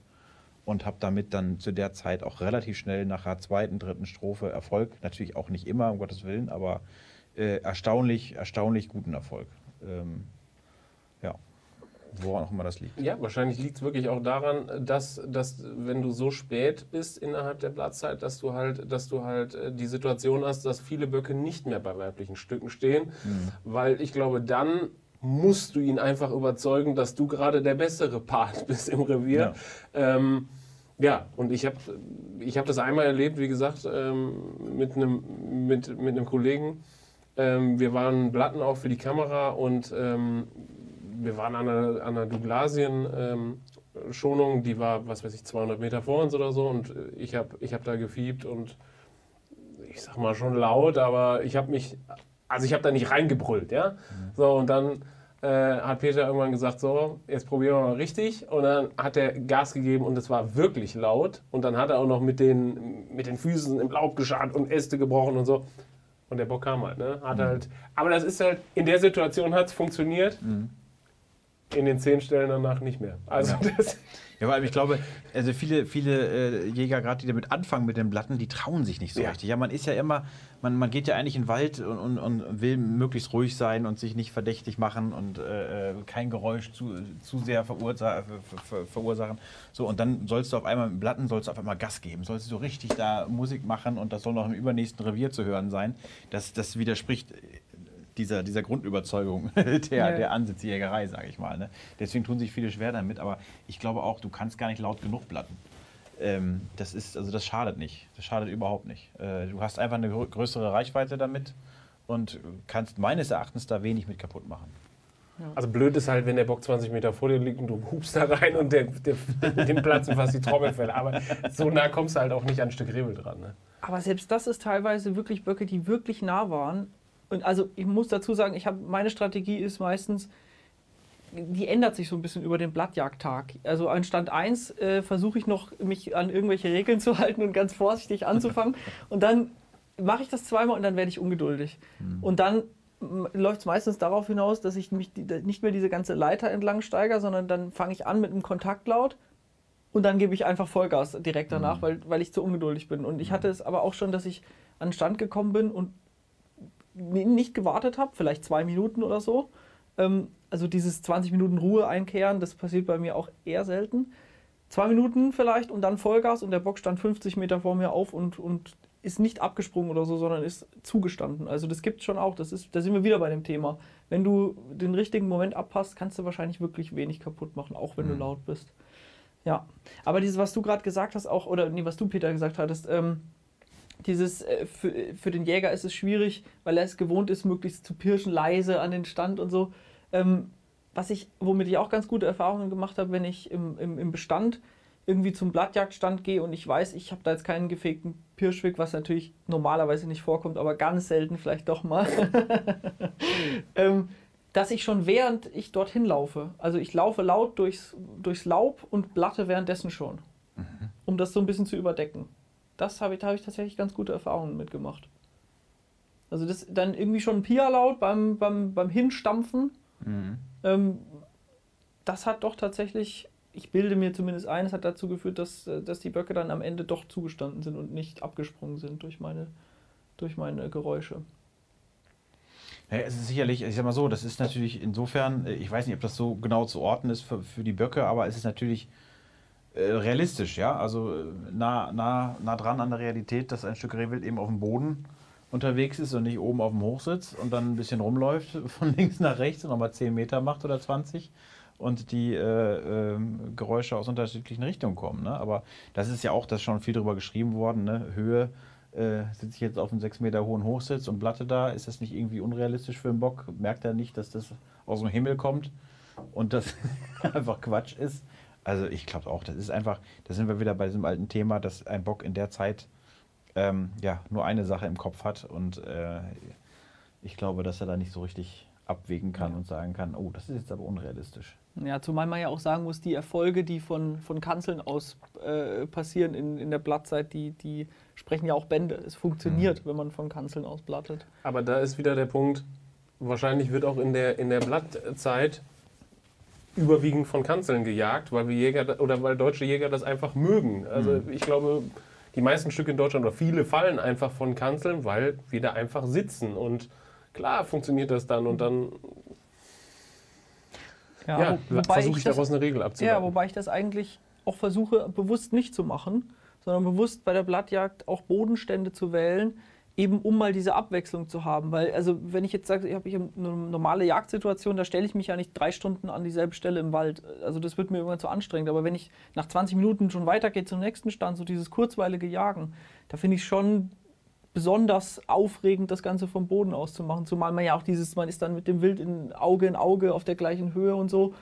und habe damit dann zu der Zeit auch relativ schnell nach der zweiten, dritten Strophe Erfolg. Natürlich auch nicht immer, um Gottes Willen, aber äh, erstaunlich, erstaunlich guten Erfolg. Ähm, ja, woran auch immer das liegt. Ja, wahrscheinlich liegt es wirklich auch daran, dass, dass wenn du so spät bist innerhalb der Blattzeit, dass du halt, dass du halt äh, die Situation hast, dass viele Böcke nicht mehr bei weiblichen Stücken stehen, mhm. weil ich glaube, dann musst du ihn einfach überzeugen, dass du gerade der bessere Part bist im Revier. Ja, ähm, ja und ich habe ich hab das einmal erlebt, wie gesagt, ähm, mit, einem, mit, mit Kollegen. Ähm, wir waren Blatten auch für die Kamera und ähm, wir waren an einer, an einer Douglasien-Schonung, die war, was weiß ich, 200 Meter vor uns oder so und ich habe ich hab da gefiebt und ich sag mal schon laut, aber ich habe mich also ich habe da nicht reingebrüllt, ja. Mhm. So, und dann äh, hat Peter irgendwann gesagt, so, jetzt probieren wir mal richtig. Und dann hat er Gas gegeben und es war wirklich laut. Und dann hat er auch noch mit den, mit den Füßen im Laub geschart und Äste gebrochen und so. Und der Bock kam halt, ne? Hat mhm. halt, aber das ist halt, in der Situation hat es funktioniert. Mhm. In den zehn Stellen danach nicht mehr. Also ja. das ja, weil ich glaube, also viele, viele äh, Jäger, gerade die damit anfangen mit den Blatten, die trauen sich nicht so ja. richtig. Ja, man ist ja immer, man, man geht ja eigentlich in den Wald und, und, und will möglichst ruhig sein und sich nicht verdächtig machen und äh, äh kein Geräusch zu, zu sehr verursa ver verursachen. So, und dann sollst du auf einmal mit Blatten sollst du auf einmal Gas geben, sollst du so richtig da Musik machen und das soll noch im übernächsten Revier zu hören sein. Das, das widerspricht dieser, dieser Grundüberzeugung der, ja. der Ansitzjägerei, sage ich mal. Ne? Deswegen tun sich viele schwer damit, aber ich glaube auch, du kannst gar nicht laut genug blatten. Ähm, das ist, also das schadet nicht. Das schadet überhaupt nicht. Äh, du hast einfach eine größere Reichweite damit und kannst meines Erachtens da wenig mit kaputt machen. Also blöd ist halt, wenn der Bock 20 Meter vor dir liegt und du hupst da rein und der, der, dem platzen fast die Trommelfälle. Aber so nah kommst du halt auch nicht an ein Stück Rebel dran. Ne? Aber selbst das ist teilweise wirklich Böcke, die wirklich nah waren und also ich muss dazu sagen, ich habe meine Strategie ist meistens, die ändert sich so ein bisschen über den Blattjagdtag. Also an Stand 1 äh, versuche ich noch, mich an irgendwelche Regeln zu halten und ganz vorsichtig anzufangen. und dann mache ich das zweimal und dann werde ich ungeduldig. Mhm. Und dann läuft es meistens darauf hinaus, dass ich mich nicht mehr diese ganze Leiter entlang steigere, sondern dann fange ich an mit einem Kontaktlaut und dann gebe ich einfach Vollgas direkt danach, mhm. weil, weil ich zu ungeduldig bin. Und ich hatte es aber auch schon, dass ich an den Stand gekommen bin und nicht gewartet habe, vielleicht zwei Minuten oder so. Ähm, also dieses 20 Minuten Ruhe einkehren, das passiert bei mir auch eher selten. Zwei Minuten vielleicht und dann Vollgas und der Bock stand 50 Meter vor mir auf und, und ist nicht abgesprungen oder so, sondern ist zugestanden. Also das gibt es schon auch. Das ist, da sind wir wieder bei dem Thema. Wenn du den richtigen Moment abpasst, kannst du wahrscheinlich wirklich wenig kaputt machen, auch wenn mhm. du laut bist. Ja, aber dieses, was du gerade gesagt hast, auch, oder nee, was du, Peter, gesagt hattest, ähm, dieses, äh, für, für den Jäger ist es schwierig, weil er es gewohnt ist, möglichst zu pirschen, leise an den Stand und so. Ähm, was ich, womit ich auch ganz gute Erfahrungen gemacht habe, wenn ich im, im, im Bestand irgendwie zum Blattjagdstand gehe und ich weiß, ich habe da jetzt keinen gefegten Pirschwick, was natürlich normalerweise nicht vorkommt, aber ganz selten vielleicht doch mal, ähm, dass ich schon während ich dorthin laufe, also ich laufe laut durchs, durchs Laub und blatte währenddessen schon, mhm. um das so ein bisschen zu überdecken. Das habe ich, da habe ich tatsächlich ganz gute Erfahrungen mitgemacht. Also das dann irgendwie schon ein Pia-Laut beim, beim, beim Hinstampfen. Mhm. Ähm, das hat doch tatsächlich ich bilde mir zumindest ein, es hat dazu geführt, dass, äh, dass die Böcke dann am Ende doch zugestanden sind und nicht abgesprungen sind durch meine, durch meine Geräusche. Ja, es ist sicherlich, ich sag mal so, das ist natürlich insofern, äh, ich weiß nicht, ob das so genau zu orten ist für, für die Böcke, aber es ist natürlich realistisch, ja, also äh, nah, nah, nah dran an der Realität, dass ein Stück Rehwild eben auf dem Boden unterwegs ist und nicht oben auf dem Hochsitz und dann ein bisschen rumläuft von links nach rechts und nochmal 10 Meter macht oder 20 und die äh, äh, Geräusche aus unterschiedlichen Richtungen kommen. Ne? Aber das ist ja auch, das ist schon viel darüber geschrieben worden, ne? Höhe. Äh, sitze ich jetzt auf einem sechs Meter hohen Hochsitz und Blatte da, ist das nicht irgendwie unrealistisch für einen Bock? Merkt er nicht, dass das aus dem Himmel kommt und das einfach Quatsch ist? Also ich glaube auch, das ist einfach, da sind wir wieder bei diesem alten Thema, dass ein Bock in der Zeit ähm, ja nur eine Sache im Kopf hat und äh, ich glaube, dass er da nicht so richtig abwägen kann ja. und sagen kann, oh, das ist jetzt aber unrealistisch. Ja, zumal man ja auch sagen muss, die Erfolge, die von, von Kanzeln aus äh, passieren in, in der Blattzeit, die, die sprechen ja auch Bände. Es funktioniert, mhm. wenn man von Kanzeln aus blattet. Aber da ist wieder der Punkt, wahrscheinlich wird auch in der, in der Blattzeit überwiegend von Kanzeln gejagt, weil wir Jäger oder weil deutsche Jäger das einfach mögen. Also mhm. ich glaube, die meisten Stücke in Deutschland oder viele fallen einfach von Kanzeln, weil wir da einfach sitzen und klar funktioniert das dann und dann ja, ja versuche ich daraus eine Regel abzuleiten. Ja, wobei ich das eigentlich auch versuche, bewusst nicht zu machen, sondern bewusst bei der Blattjagd auch Bodenstände zu wählen, eben um mal diese Abwechslung zu haben. Weil, also wenn ich jetzt sage, ich habe eine normale Jagdsituation, da stelle ich mich ja nicht drei Stunden an dieselbe Stelle im Wald. Also das wird mir irgendwann zu anstrengend. Aber wenn ich nach 20 Minuten schon weitergehe zum nächsten Stand, so dieses kurzweilige Jagen, da finde ich schon besonders aufregend, das Ganze vom Boden aus zu machen. Zumal man ja auch dieses, man ist dann mit dem Wild in Auge in Auge auf der gleichen Höhe und so.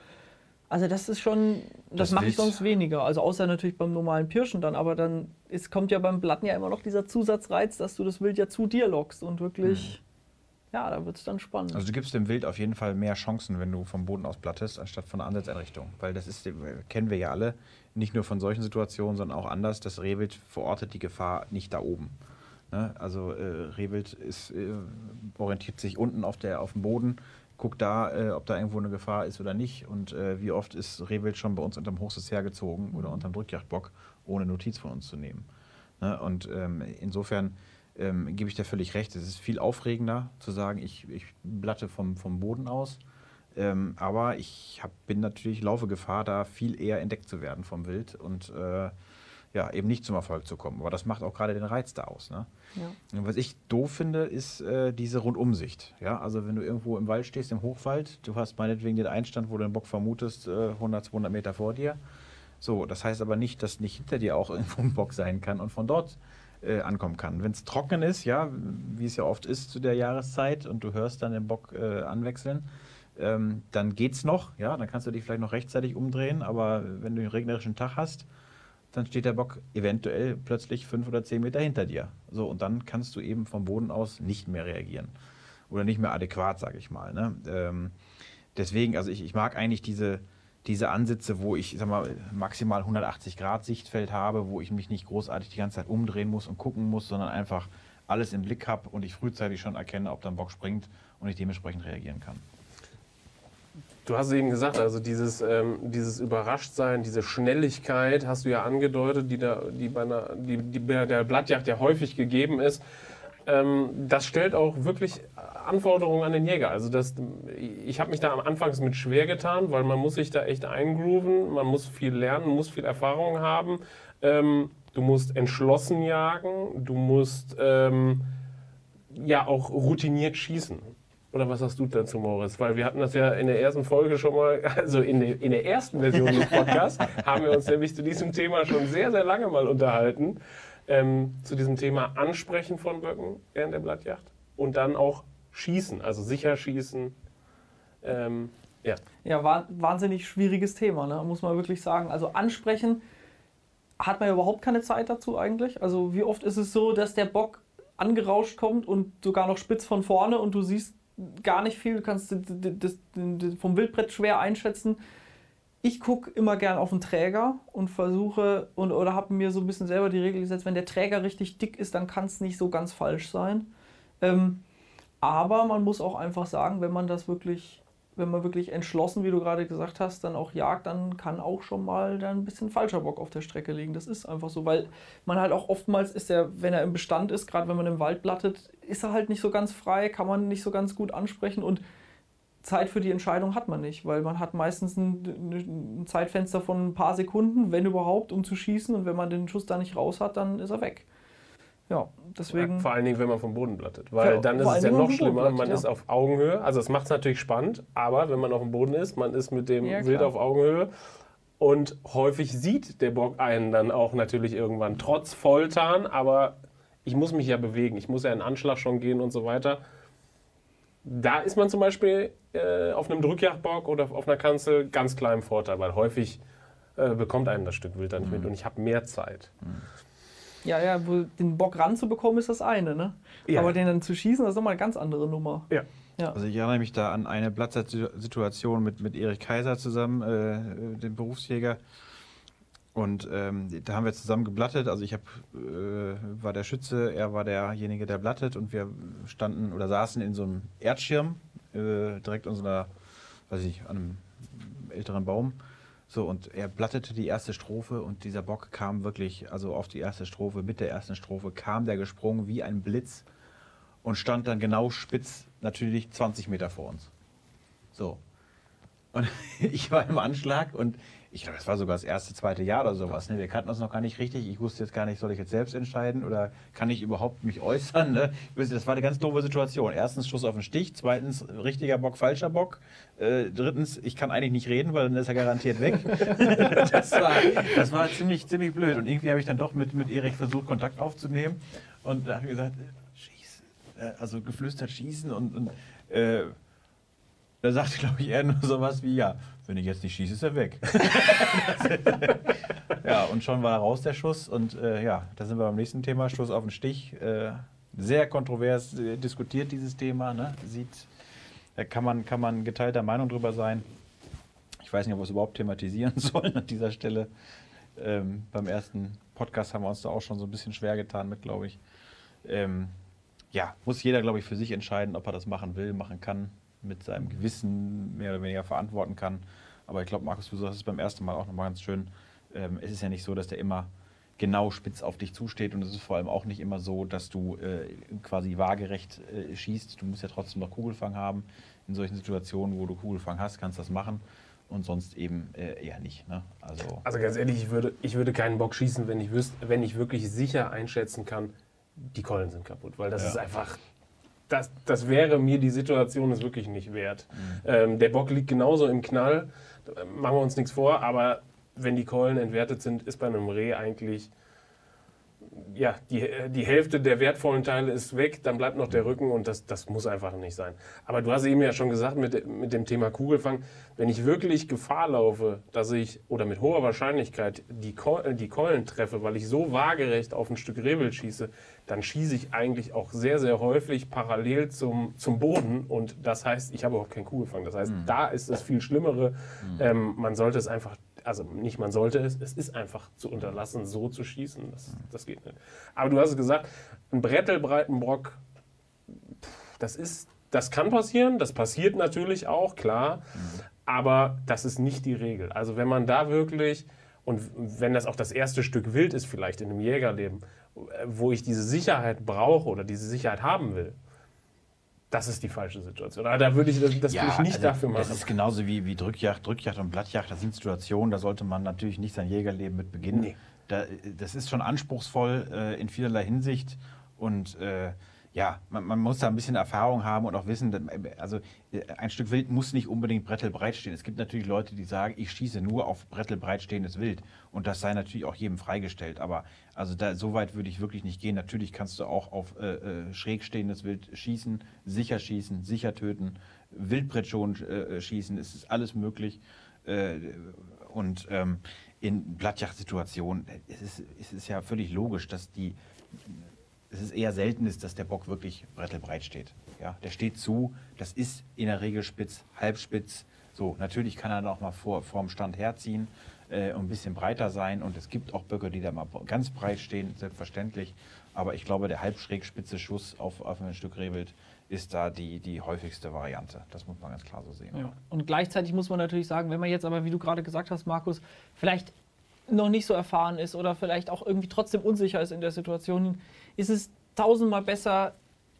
Also das ist schon, das, das mache ich sonst weniger. Also außer natürlich beim normalen Pirschen dann, aber dann ist, kommt ja beim Blatten ja immer noch dieser Zusatzreiz, dass du das Wild ja zu dir lockst und wirklich, mhm. ja, da wird es dann spannend. Also du gibst dem Wild auf jeden Fall mehr Chancen, wenn du vom Boden aus blattest, anstatt von der Ansatzeinrichtung. Weil das ist, kennen wir ja alle, nicht nur von solchen Situationen, sondern auch anders. Das Rehwild verortet die Gefahr nicht da oben. Ne? Also äh, Rehwild ist, äh, orientiert sich unten auf, der, auf dem Boden, guckt da, äh, ob da irgendwo eine Gefahr ist oder nicht. Und äh, wie oft ist Rehwild schon bei uns unterm Hochsitz hergezogen oder unterm Drückjagdbock, ohne Notiz von uns zu nehmen. Ne? Und ähm, insofern ähm, gebe ich dir völlig recht. Es ist viel aufregender zu sagen, ich, ich blatte vom, vom Boden aus. Ähm, aber ich hab, bin natürlich, laufe Gefahr, da viel eher entdeckt zu werden vom Wild. Und äh, ja, eben nicht zum Erfolg zu kommen. Aber das macht auch gerade den Reiz da aus. Ne? Ja. Was ich doof finde, ist äh, diese Rundumsicht. Ja? Also wenn du irgendwo im Wald stehst, im Hochwald, du hast meinetwegen den Einstand, wo du den Bock vermutest, äh, 100, 200 Meter vor dir. So, das heißt aber nicht, dass nicht hinter dir auch irgendwo ein Bock sein kann und von dort äh, ankommen kann. Wenn es trocken ist, ja, wie es ja oft ist zu der Jahreszeit und du hörst dann den Bock äh, anwechseln, ähm, dann geht's noch, ja, dann kannst du dich vielleicht noch rechtzeitig umdrehen, aber wenn du einen regnerischen Tag hast, dann steht der Bock eventuell plötzlich fünf oder zehn Meter hinter dir. So, und dann kannst du eben vom Boden aus nicht mehr reagieren. Oder nicht mehr adäquat, sage ich mal. Ne? Ähm, deswegen, also ich, ich mag eigentlich diese, diese Ansätze, wo ich sag mal, maximal 180 Grad Sichtfeld habe, wo ich mich nicht großartig die ganze Zeit umdrehen muss und gucken muss, sondern einfach alles im Blick habe und ich frühzeitig schon erkenne, ob da ein Bock springt und ich dementsprechend reagieren kann. Du hast eben gesagt, also dieses, ähm, dieses Überraschtsein, diese Schnelligkeit hast du ja angedeutet, die, da, die, bei, einer, die, die bei der Blattjagd ja häufig gegeben ist. Ähm, das stellt auch wirklich Anforderungen an den Jäger. Also das, ich habe mich da am Anfangs mit schwer getan, weil man muss sich da echt eingrooven, man muss viel lernen, muss viel Erfahrung haben. Ähm, du musst entschlossen jagen, du musst ähm, ja auch routiniert schießen. Oder was hast du dazu, Moritz? Weil wir hatten das ja in der ersten Folge schon mal, also in der, in der ersten Version des Podcasts, haben wir uns nämlich zu diesem Thema schon sehr, sehr lange mal unterhalten. Ähm, zu diesem Thema Ansprechen von Böcken während der Blattjacht und dann auch Schießen, also sicher schießen. Ähm, ja. Ja, war, wahnsinnig schwieriges Thema, ne? muss man wirklich sagen. Also ansprechen hat man ja überhaupt keine Zeit dazu eigentlich. Also wie oft ist es so, dass der Bock angerauscht kommt und sogar noch spitz von vorne und du siehst gar nicht viel, du kannst das, vom Wildbrett schwer einschätzen. Ich gucke immer gern auf den Träger und versuche und, oder habe mir so ein bisschen selber die Regel gesetzt, wenn der Träger richtig dick ist, dann kann es nicht so ganz falsch sein. Ähm, aber man muss auch einfach sagen, wenn man das wirklich wenn man wirklich entschlossen, wie du gerade gesagt hast, dann auch jagt, dann kann auch schon mal dann ein bisschen falscher Bock auf der Strecke liegen. Das ist einfach so, weil man halt auch oftmals ist er, wenn er im Bestand ist, gerade wenn man im Wald blattet, ist er halt nicht so ganz frei, kann man nicht so ganz gut ansprechen und Zeit für die Entscheidung hat man nicht, weil man hat meistens ein, ein Zeitfenster von ein paar Sekunden, wenn überhaupt, um zu schießen und wenn man den Schuss da nicht raus hat, dann ist er weg. Ja, deswegen. Ja, vor allen Dingen, wenn man vom Boden blattet. Weil ja, dann ist es ja noch schlimmer. man ja. ist auf Augenhöhe. Also, es macht es natürlich spannend, aber wenn man auf dem Boden ist, man ist mit dem Wild auf Augenhöhe. Und häufig sieht der Bock einen dann auch natürlich irgendwann, trotz Volltarn, aber ich muss mich ja bewegen. Ich muss ja in Anschlag schon gehen und so weiter. Da ist man zum Beispiel äh, auf einem Drückjagdbock oder auf einer Kanzel ganz klar im Vorteil, weil häufig äh, bekommt einen das Stück Wild dann nicht mhm. mit und ich habe mehr Zeit. Mhm. Ja, ja, wo den Bock ranzubekommen ist das eine, ne? Ja. Aber den dann zu schießen, das ist nochmal eine ganz andere Nummer. Ja. ja. Also ich erinnere mich da an eine Blattsituation mit, mit Erich Kaiser zusammen, äh, dem Berufsjäger. Und ähm, da haben wir zusammen geblattet. Also ich hab, äh, war der Schütze, er war derjenige, der blattet und wir standen oder saßen in so einem Erdschirm äh, direkt an so einer, weiß ich, an einem älteren Baum. So, und er blattete die erste Strophe und dieser Bock kam wirklich, also auf die erste Strophe, mit der ersten Strophe kam der gesprungen wie ein Blitz und stand dann genau spitz, natürlich 20 Meter vor uns. So. Und ich war im Anschlag und ich glaube, das war sogar das erste, zweite Jahr oder sowas. Ne? Wir kannten uns noch gar nicht richtig. Ich wusste jetzt gar nicht, soll ich jetzt selbst entscheiden oder kann ich überhaupt mich äußern? Ne? Das war eine ganz doofe Situation. Erstens Schuss auf den Stich, zweitens richtiger Bock, falscher Bock. Äh, drittens, ich kann eigentlich nicht reden, weil dann ist er garantiert weg. das, war, das war ziemlich, ziemlich blöd. Und irgendwie habe ich dann doch mit, mit Erik versucht, Kontakt aufzunehmen. Und da habe ich gesagt, schießen. Äh, also geflüstert schießen und, und äh, da sagte, glaube ich, eher nur sowas wie, ja, wenn ich jetzt nicht schieße, ist er weg. ja, und schon war er raus, der Schuss. Und äh, ja, da sind wir beim nächsten Thema, Schuss auf den Stich. Äh, sehr kontrovers äh, diskutiert dieses Thema. Ne? Sieht, da kann man, kann man geteilter Meinung drüber sein. Ich weiß nicht, ob wir es überhaupt thematisieren sollen an dieser Stelle. Ähm, beim ersten Podcast haben wir uns da auch schon so ein bisschen schwer getan mit, glaube ich. Ähm, ja, muss jeder, glaube ich, für sich entscheiden, ob er das machen will, machen kann mit seinem Gewissen mehr oder weniger verantworten kann. Aber ich glaube, Markus, du sagst es beim ersten Mal auch nochmal ganz schön. Ähm, es ist ja nicht so, dass der immer genau spitz auf dich zusteht und es ist vor allem auch nicht immer so, dass du äh, quasi waagerecht äh, schießt. Du musst ja trotzdem noch Kugelfang haben. In solchen Situationen, wo du Kugelfang hast, kannst du das machen und sonst eben äh, eher nicht. Ne? Also, also ganz ehrlich, ich würde, ich würde keinen Bock schießen, wenn ich, wüsste, wenn ich wirklich sicher einschätzen kann, die Keulen sind kaputt, weil das ja. ist einfach das, das wäre mir die Situation ist wirklich nicht wert. Mhm. Ähm, der Bock liegt genauso im Knall, machen wir uns nichts vor, aber wenn die Keulen entwertet sind, ist bei einem Reh eigentlich ja, die, die Hälfte der wertvollen Teile ist weg, dann bleibt noch der Rücken und das, das muss einfach nicht sein. Aber du hast eben ja schon gesagt mit, mit dem Thema Kugelfang, wenn ich wirklich Gefahr laufe, dass ich oder mit hoher Wahrscheinlichkeit die, Keulen, die Keulen treffe, weil ich so waagerecht auf ein Stück Rehwild schieße, dann schieße ich eigentlich auch sehr, sehr häufig parallel zum, zum Boden und das heißt, ich habe überhaupt keinen Kugelfang. Das heißt, mhm. da ist das viel Schlimmere. Mhm. Ähm, man sollte es einfach also nicht man sollte es, es ist einfach zu unterlassen, so zu schießen. Das, das geht nicht. Aber du hast es gesagt, ein Brettelbreitenbrock, das ist, das kann passieren, das passiert natürlich auch, klar, aber das ist nicht die Regel. Also wenn man da wirklich, und wenn das auch das erste Stück Wild ist, vielleicht in einem Jägerleben, wo ich diese Sicherheit brauche oder diese Sicherheit haben will, das ist die falsche Situation. Aber da würde ich das, das ja, würde ich nicht also dafür machen. Das ist genauso wie, wie Drückjagd, Drückjagd und Blattjagd. Das sind Situationen, da sollte man natürlich nicht sein Jägerleben mit beginnen. Nee. Da, das ist schon anspruchsvoll äh, in vielerlei Hinsicht. Und äh, Ja, man, man, muss da ein bisschen Erfahrung haben und auch wissen, also äh, ein Stück Wild muss nicht unbedingt brettelbreit stehen. Es gibt natürlich Leute, die sagen, ich schieße nur auf brettelbreit stehendes Wild und das sei natürlich auch jedem freigestellt. Aber also da, so weit würde ich wirklich nicht gehen. Natürlich kannst du auch auf äh, äh schräg stehendes Wild schießen, sicher schießen, sicher töten, Wildbrett schon äh, schießen. Es ist alles möglich. Äh, und ähm, in Blattjagdsituationen ist es, ist es ja völlig logisch, dass die es ist eher selten ist, dass der Bock wirklich brettelbreit steht. Ja, der steht zu, das ist in der Regel spitz, halbspitz. So, natürlich kann er noch mal vor, vorm Stand herziehen äh, und ein bisschen breiter sein. Und es gibt auch Böcke, die da mal ganz breit stehen, selbstverständlich. Aber ich glaube, der halbschräg spitze Schuss auf, auf ein Stück Rehwild ist da die, die häufigste Variante. Das muss man ganz klar so sehen. Ja. Und gleichzeitig muss man natürlich sagen, wenn man jetzt aber, wie du gerade gesagt hast, Markus, vielleicht noch nicht so erfahren ist oder vielleicht auch irgendwie trotzdem unsicher ist in der Situation, ist es tausendmal besser,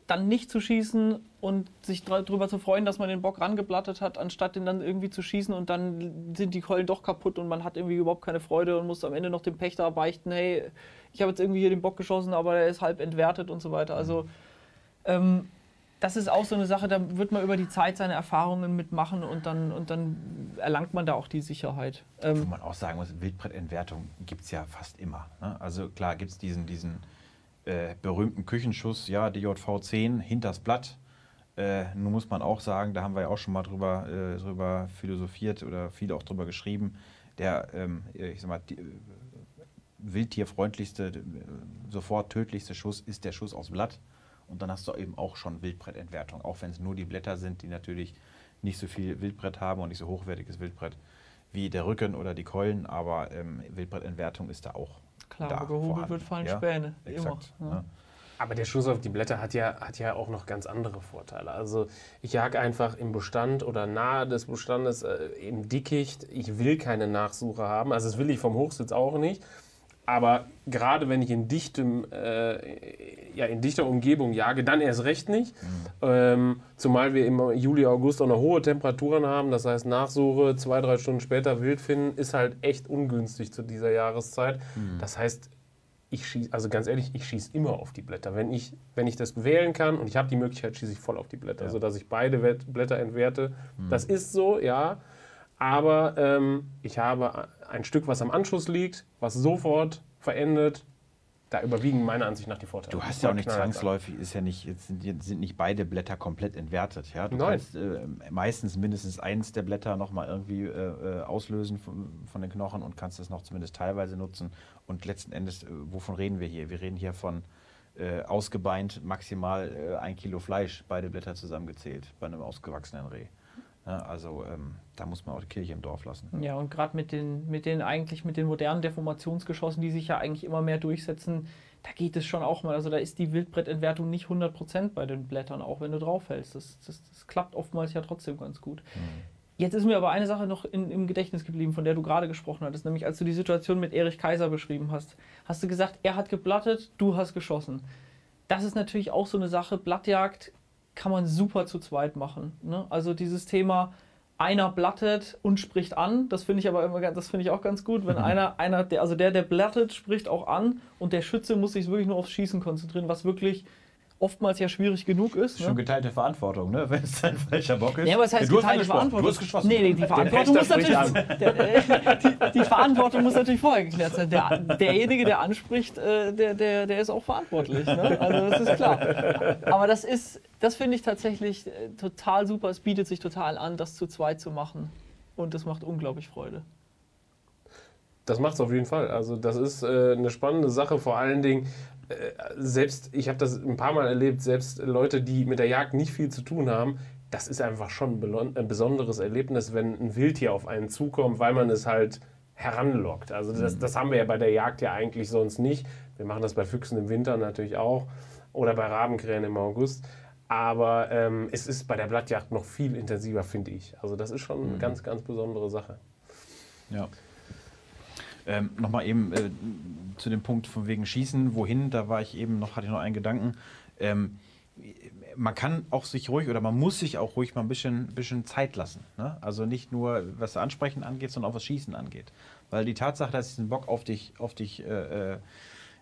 dann nicht zu schießen und sich darüber zu freuen, dass man den Bock rangeblattet hat, anstatt den dann irgendwie zu schießen und dann sind die Keulen doch kaputt und man hat irgendwie überhaupt keine Freude und muss am Ende noch dem Pächter beichten, hey, ich habe jetzt irgendwie hier den Bock geschossen, aber der ist halb entwertet und so weiter. Also ähm, das ist auch so eine Sache, da wird man über die Zeit seine Erfahrungen mitmachen und dann, und dann erlangt man da auch die Sicherheit. Ähm, Wo man auch sagen muss, Wildbrettentwertung gibt es ja fast immer. Ne? Also klar gibt es diesen, diesen äh, berühmten Küchenschuss, ja, DJV 10, hinters Blatt. Äh, nun muss man auch sagen, da haben wir ja auch schon mal drüber, äh, drüber philosophiert oder viel auch drüber geschrieben, der, ähm, ich sag mal, die, äh, wildtierfreundlichste, äh, sofort tödlichste Schuss ist der Schuss aufs Blatt. Und dann hast du eben auch schon Wildbrettentwertung, auch wenn es nur die Blätter sind, die natürlich nicht so viel Wildbrett haben und nicht so hochwertiges Wildbrett wie der Rücken oder die Keulen, aber ähm, Wildbrettentwertung ist da auch. Klar, da gehobelt wird fallen ja, Späne. Exakt, immer. Ja. Aber der Schuss auf die Blätter hat ja, hat ja auch noch ganz andere Vorteile. Also ich jag einfach im Bestand oder nahe des Bestandes äh, im Dickicht. Ich will keine Nachsuche haben. Also das will ich vom Hochsitz auch nicht. Aber gerade wenn ich in, dichtem, äh, ja, in dichter Umgebung jage, dann erst recht nicht. Mhm. Ähm, zumal wir im Juli, August auch noch hohe Temperaturen haben. Das heißt, Nachsuche zwei, drei Stunden später wild finden, ist halt echt ungünstig zu dieser Jahreszeit. Mhm. Das heißt, ich schieße, also ganz ehrlich, ich schieße immer auf die Blätter. Wenn ich, wenn ich das wählen kann und ich habe die Möglichkeit, schieße ich voll auf die Blätter, ja. sodass ich beide Blätter entwerte. Mhm. Das ist so, ja. Aber ähm, ich habe ein Stück, was am Anschluss liegt, was sofort verendet. Da überwiegen meiner Ansicht nach die Vorteile. Du hast ja auch nicht zwangsläufig, ist ja nicht, jetzt sind, sind, nicht beide Blätter komplett entwertet. Ja? Du Nein. kannst äh, meistens mindestens eins der Blätter nochmal irgendwie äh, äh, auslösen von, von, den Knochen und kannst das noch zumindest teilweise nutzen. Und letzten Endes, äh, wovon reden wir hier? Wir reden hier von äh, ausgebeint maximal äh, ein Kilo Fleisch, beide Blätter zusammengezählt bei einem ausgewachsenen Reh. Ja, also ähm, da muss man auch die Kirche im Dorf lassen. Ja, und gerade mit den, mit den eigentlich mit den modernen Deformationsgeschossen, die sich ja eigentlich immer mehr durchsetzen, da geht es schon auch mal. Also da ist die Wildbrettentwertung nicht 100% bei den Blättern, auch wenn du draufhältst. Das, das, das klappt oftmals ja trotzdem ganz gut. Mhm. Jetzt ist mir aber eine Sache noch in, im Gedächtnis geblieben, von der du gerade gesprochen hattest, nämlich als du die Situation mit Erich Kaiser beschrieben hast, hast du gesagt, er hat geblattet, du hast geschossen. Das ist natürlich auch so eine Sache. Blattjagd kann man super zu zweit machen. Ne? Also dieses Thema, einer blattet und spricht an, das finde ich aber immer, das finde ich auch ganz gut, wenn mhm. einer, einer, der, also der, der blattet, spricht auch an und der Schütze muss sich wirklich nur aufs Schießen konzentrieren, was wirklich oftmals ja schwierig genug ist. Ne? Schon geteilte Verantwortung, ne? wenn es ein falscher Bock ist. Ja, aber es heißt ja, geteilte Verantwortung. Du hast geschossen. Nee, nee, die Verantwortung, muss natürlich, der, die, die, Verantwortung muss natürlich vorher geklärt sein. Der, derjenige, der anspricht, äh, der, der, der ist auch verantwortlich. Ne? Also das ist klar. Aber das ist, das finde ich tatsächlich äh, total super. Es bietet sich total an, das zu zweit zu machen. Und das macht unglaublich Freude. Das macht es auf jeden Fall. Also das ist äh, eine spannende Sache, vor allen Dingen, äh, selbst, ich habe das ein paar Mal erlebt, selbst Leute, die mit der Jagd nicht viel zu tun haben, das ist einfach schon ein besonderes Erlebnis, wenn ein Wildtier auf einen zukommt, weil man es halt heranlockt. Also das, mhm. das haben wir ja bei der Jagd ja eigentlich sonst nicht. Wir machen das bei Füchsen im Winter natürlich auch oder bei Rabenkrähen im August. Aber ähm, es ist bei der Blattjagd noch viel intensiver, finde ich. Also das ist schon eine mhm. ganz, ganz besondere Sache. Ja. Ähm, Nochmal eben äh, zu dem Punkt von wegen Schießen, wohin, da war ich eben noch, hatte ich noch einen Gedanken. Ähm, man kann auch sich ruhig oder man muss sich auch ruhig mal ein bisschen, bisschen Zeit lassen. Ne? Also nicht nur was Ansprechen angeht, sondern auch was Schießen angeht. Weil die Tatsache, dass einen Bock auf dich, auf dich äh, äh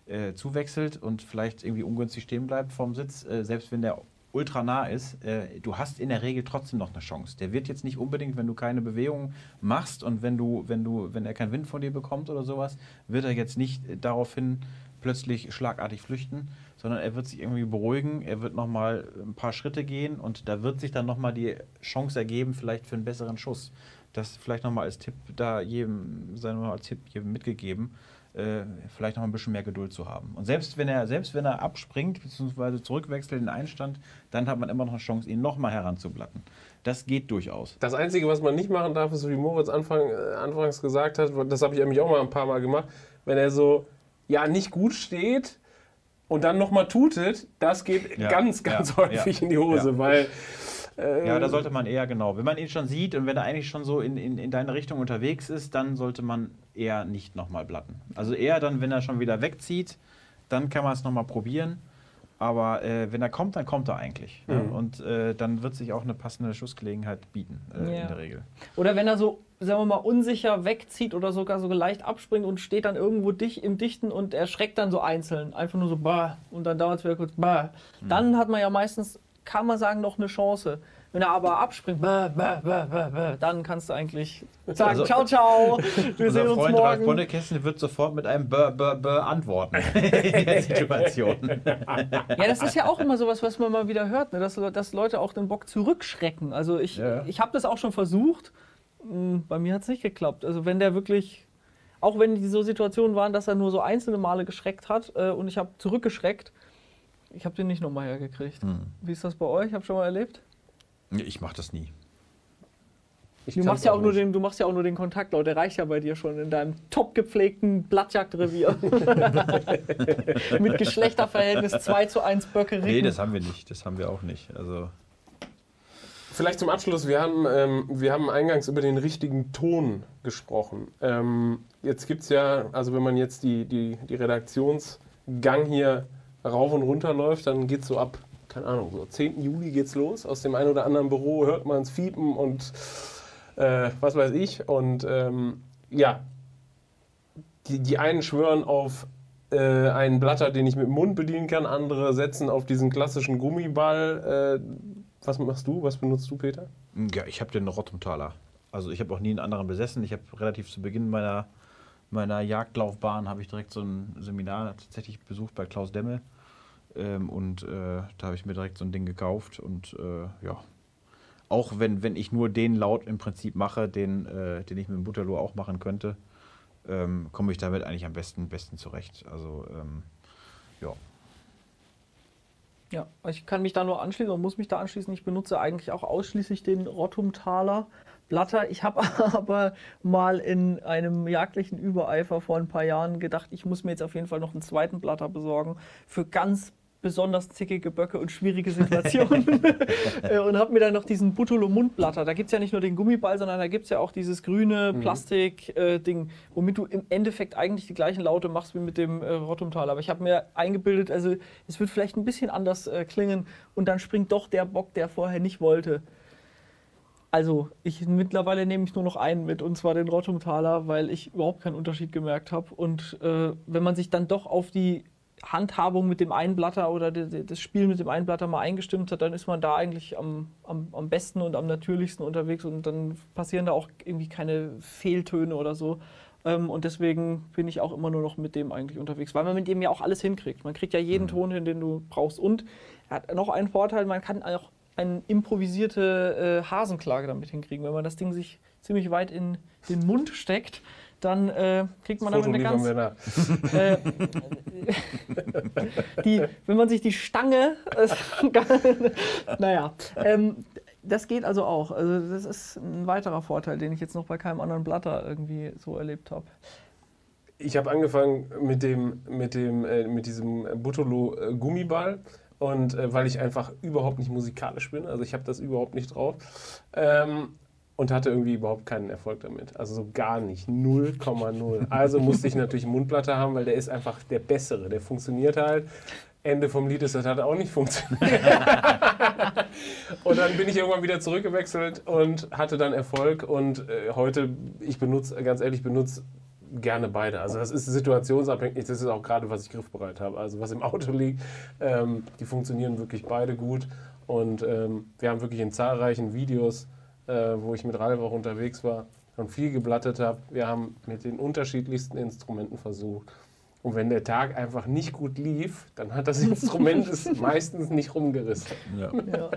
äh, zuwechselt und vielleicht irgendwie ungünstig stehen bleibt vom Sitz, äh, selbst wenn der ultra nah ist, äh, du hast in der Regel trotzdem noch eine Chance. Der wird jetzt nicht unbedingt, wenn du keine Bewegung machst und wenn du, wenn du, wenn er keinen Wind von dir bekommt oder sowas, wird er jetzt nicht äh, daraufhin plötzlich schlagartig flüchten, sondern er wird sich irgendwie beruhigen, er wird nochmal ein paar Schritte gehen und da wird sich dann nochmal die Chance ergeben, vielleicht für einen besseren Schuss. Das vielleicht nochmal als Tipp da jedem, sagen wir mal als Tipp jedem mitgegeben äh, vielleicht noch ein bisschen mehr Geduld zu haben. Und selbst wenn er, selbst wenn er abspringt bzw. zurückwechselt in den Einstand, dann hat man immer noch eine Chance, ihn nochmal heranzublatten. Das geht durchaus. Das Einzige, was man nicht machen darf, ist, wie Moritz Anfang, äh, anfangs gesagt hat, das habe ich nämlich auch mal ein paar Mal gemacht, wenn er so, ja, nicht gut steht und dann nochmal tutet, das geht Ja, ganz, ganz ja, häufig ja, in die Hose, weil äh, Ja, da sollte man eher genau, wenn man ihn schon sieht und wenn er eigentlich schon so in, in, in deine Richtung unterwegs ist, dann sollte man eher nicht nochmal blatten. Also eher dann, wenn er schon wieder wegzieht, dann kann man es nochmal probieren. Aber äh, wenn er kommt, dann kommt er eigentlich. ne? Mhm. Und äh, dann wird sich auch eine passende Schussgelegenheit bieten, äh, Ja. in der Regel. Oder wenn er so, sagen wir mal, unsicher wegzieht oder sogar so leicht abspringt und steht dann irgendwo dich im Dichten und erschreckt dann so einzeln. Einfach nur so, bah, und dann dauert es wieder kurz, bah. Dann hat man ja meistens, kann man sagen, noch eine Chance. Wenn er aber abspringt, bah, bah, bah, dann kannst du eigentlich sagen, Also- ciao, ciao, wir sehen uns Freund Ralf morgen. Bonnekästen wird sofort mit einem Bö, Bö, Bö antworten in der Situation. Ja, das ist ja auch immer sowas, was man mal wieder hört, ne? dass, dass Leute auch den Bock zurückschrecken. Also ich, Ja. ich habe das auch schon versucht. Hm, Bei mir hat es nicht geklappt. Also wenn der wirklich, auch wenn die so Situationen waren, dass er nur so einzelne Male geschreckt hat äh, und ich habe zurückgeschreckt, ich habe den nicht nochmal hergekriegt. Hm. Wie ist das bei euch? Habt ihr schon mal erlebt? Ich mache das nie. ich Du machst, ja auch nur den, du machst ja auch nur den Kontakt, Leute. Der reicht ja bei dir schon in deinem top gepflegten Blattjagdrevier. Mit Geschlechterverhältnis 2 zu 1 Böcke Nee, das haben wir nicht. Das haben wir auch nicht. Also, Vielleicht zum Abschluss, wir haben, ähm, wir haben eingangs über den richtigen Ton gesprochen. Ähm, jetzt gibt es ja, also wenn man jetzt die, die, die Redaktionsgang hier rauf und runter läuft, dann geht es so ab, keine Ahnung, so 10. Juli geht's los. Aus dem einen oder anderen Büro hört man es fiepen und äh, was weiß ich. Und ähm, ja, die, die einen schwören auf äh, einen Blatter, den ich mit dem Mund bedienen kann, andere setzen auf diesen klassischen Gummiball. Äh, was machst du? Was benutzt du, Peter? ja, ich habe den Rottumtaler. Also ich habe auch nie einen anderen besessen. Ich habe relativ zu Beginn meiner, meiner Jagdlaufbahn habe ich direkt so ein Seminar tatsächlich besucht bei Klaus Demmel. Ähm, und äh, da habe ich mir direkt so ein Ding gekauft. Und äh, ja, auch wenn, wenn ich nur den Laut im Prinzip mache, den, äh, den ich mit dem Butterloh auch machen könnte, ähm, komme ich damit eigentlich am besten, besten zurecht. Also ähm, ja. Ja, ich kann mich da nur anschließen und muss mich da anschließen. Ich benutze eigentlich auch ausschließlich den Rottumtaler Blatter. Ich habe aber mal in einem jagdlichen Übereifer vor ein paar Jahren gedacht, ich muss mir jetzt auf jeden Fall noch einen zweiten Blatter besorgen für ganz besonders zickige Böcke und schwierige Situationen. Äh, und habe mir dann noch diesen Butolo Mundblatter. Da gibt es ja nicht nur den Gummiball, sondern da gibt es ja auch dieses grüne Plastik-Ding, womit du im Endeffekt eigentlich die gleichen Laute machst wie mit dem äh, Rottumtaler. Aber ich habe mir eingebildet, also es wird vielleicht ein bisschen anders äh, klingen und dann springt doch der Bock, der vorher nicht wollte. Also, ich mittlerweile nehme ich nur noch einen mit, und zwar den Rottumtaler, weil ich überhaupt keinen Unterschied gemerkt habe. Und äh, wenn man sich dann doch auf die Handhabung mit dem Einblatter oder de- de- das Spiel mit dem Einblatter mal eingestimmt hat, dann ist man da eigentlich am, am, am besten und am natürlichsten unterwegs und dann passieren da auch irgendwie keine Fehltöne oder so. Ähm, und deswegen bin ich auch immer nur noch mit dem eigentlich unterwegs, weil man mit dem ja auch alles hinkriegt. Man kriegt ja jeden Ton hin, den du brauchst. Und er hat noch einen Vorteil, man kann auch eine improvisierte äh, Hasenklage damit hinkriegen. Wenn man das Ding sich ziemlich weit in den Mund steckt, dann äh, kriegt man damit eine ganz äh, die, wenn man sich die Stange, äh, naja, ähm, das geht also auch. Also das ist ein weiterer Vorteil, den ich jetzt noch bei keinem anderen Blatter irgendwie so erlebt habe. Ich habe angefangen mit dem, mit dem, äh, mit diesem Butolo äh, Gummiball und äh, weil ich einfach überhaupt nicht musikalisch bin, also ich habe das überhaupt nicht drauf ähm, und hatte irgendwie überhaupt keinen Erfolg damit, also so gar nicht, 0,0. Also musste ich natürlich Mundplatte haben, weil der ist einfach der bessere, der funktioniert halt. Ende vom Lied ist, das hat auch nicht funktioniert. und dann bin ich irgendwann wieder zurückgewechselt und hatte dann Erfolg und äh, heute, ich benutze, ganz ehrlich, benutze gerne beide. Also das ist situationsabhängig, das ist auch gerade, was ich griffbereit habe. Also was im Auto liegt, ähm, die funktionieren wirklich beide gut. Und ähm, wir haben wirklich in zahlreichen Videos, äh, wo ich mit Ralf auch unterwegs war und viel geblattet habe, wir haben mit den unterschiedlichsten Instrumenten versucht. Und wenn der Tag einfach nicht gut lief, dann hat das Instrument es meistens nicht rumgerissen. Ja. Ja. ja.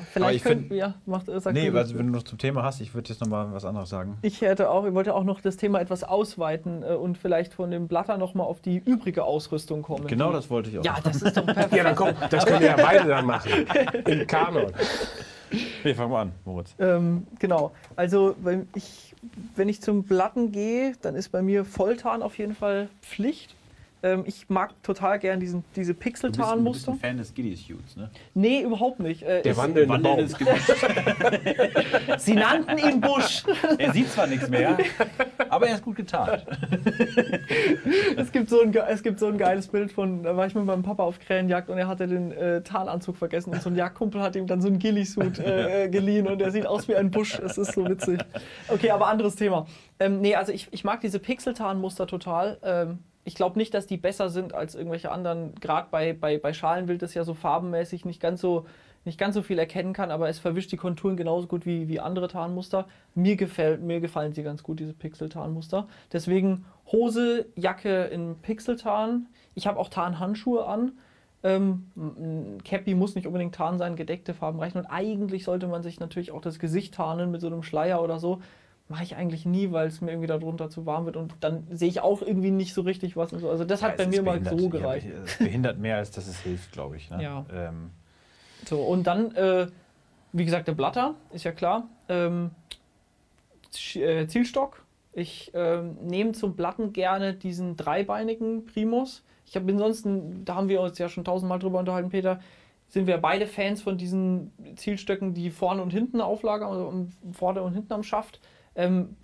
ich Vielleicht find- könnt, ja, macht, äh, sag Nee, also wenn du noch zum Thema hast, ich würde jetzt noch mal was anderes sagen. Ich hätte auch, ich wollte auch noch das Thema etwas ausweiten äh, und vielleicht von dem Blatter noch mal auf die übrige Ausrüstung kommen. Genau das wollte ich auch. Ja, das ist doch perfekt. Ja, dann komm, das können wir ja beide dann machen. Im Kanon. Nee, fangen wir an, Moritz. Ähm, genau. Also wenn ich, wenn ich zum Platten gehe, dann ist bei mir Volltarn auf jeden Fall Pflicht. Ähm, ich mag total gern diesen, diese Pixeltarnmuster. Fan des Gillies-Shoots, ne? Nee, überhaupt nicht. Äh, Der es- wandelnde Baum. Gebüsch. Sie nannten ihn Busch. er sieht zwar nichts mehr, aber er ist gut getarnt. es, gibt so ein, es gibt so ein geiles Bild von, da war ich mit meinem Papa auf Krähenjagd und er hatte den äh, Tarnanzug vergessen und so ein Jagdkumpel hat ihm dann so einen Gillisuit äh, geliehen und er sieht aus wie ein Busch. Es ist so witzig. Okay, aber anderes Thema. Ähm, nee, also ich, ich mag diese Pixeltarnmuster total. Ähm, ich glaube nicht, dass die besser sind als irgendwelche anderen. Gerade bei, bei, bei Schalenwild ist ja so farbenmäßig nicht ganz so, nicht ganz so viel erkennen kann, aber es verwischt die Konturen genauso gut wie, wie andere Tarnmuster. Mir, gefällt, mir gefallen sie ganz gut, diese Pixel-Tarnmuster. Deswegen Hose, Jacke in Pixeltarn. Ich habe auch Tarnhandschuhe an. Ähm, Cappy muss nicht unbedingt Tarn sein, gedeckte Farben reichen. Und eigentlich sollte man sich natürlich auch das Gesicht tarnen mit so einem Schleier oder so. Mache ich eigentlich nie, weil es mir irgendwie darunter zu warm wird und dann sehe ich auch irgendwie nicht so richtig was und so. Also das hat bei mir mal so Ja, gereicht. Es behindert mehr, als dass es hilft, glaube ich. Ne? Ja. Ähm, So, und dann, äh, wie gesagt, der Blatter, ist ja klar. Ähm, äh, Zielstock. Ich ähm, nehme zum Blatten gerne diesen dreibeinigen Primus. Ich habe ansonsten, da haben wir uns ja schon tausendmal drüber unterhalten, Peter, sind wir beide Fans von diesen Zielstöcken, die vorne und hinten auflagern, also vorne und hinten am Schaft. Ähm,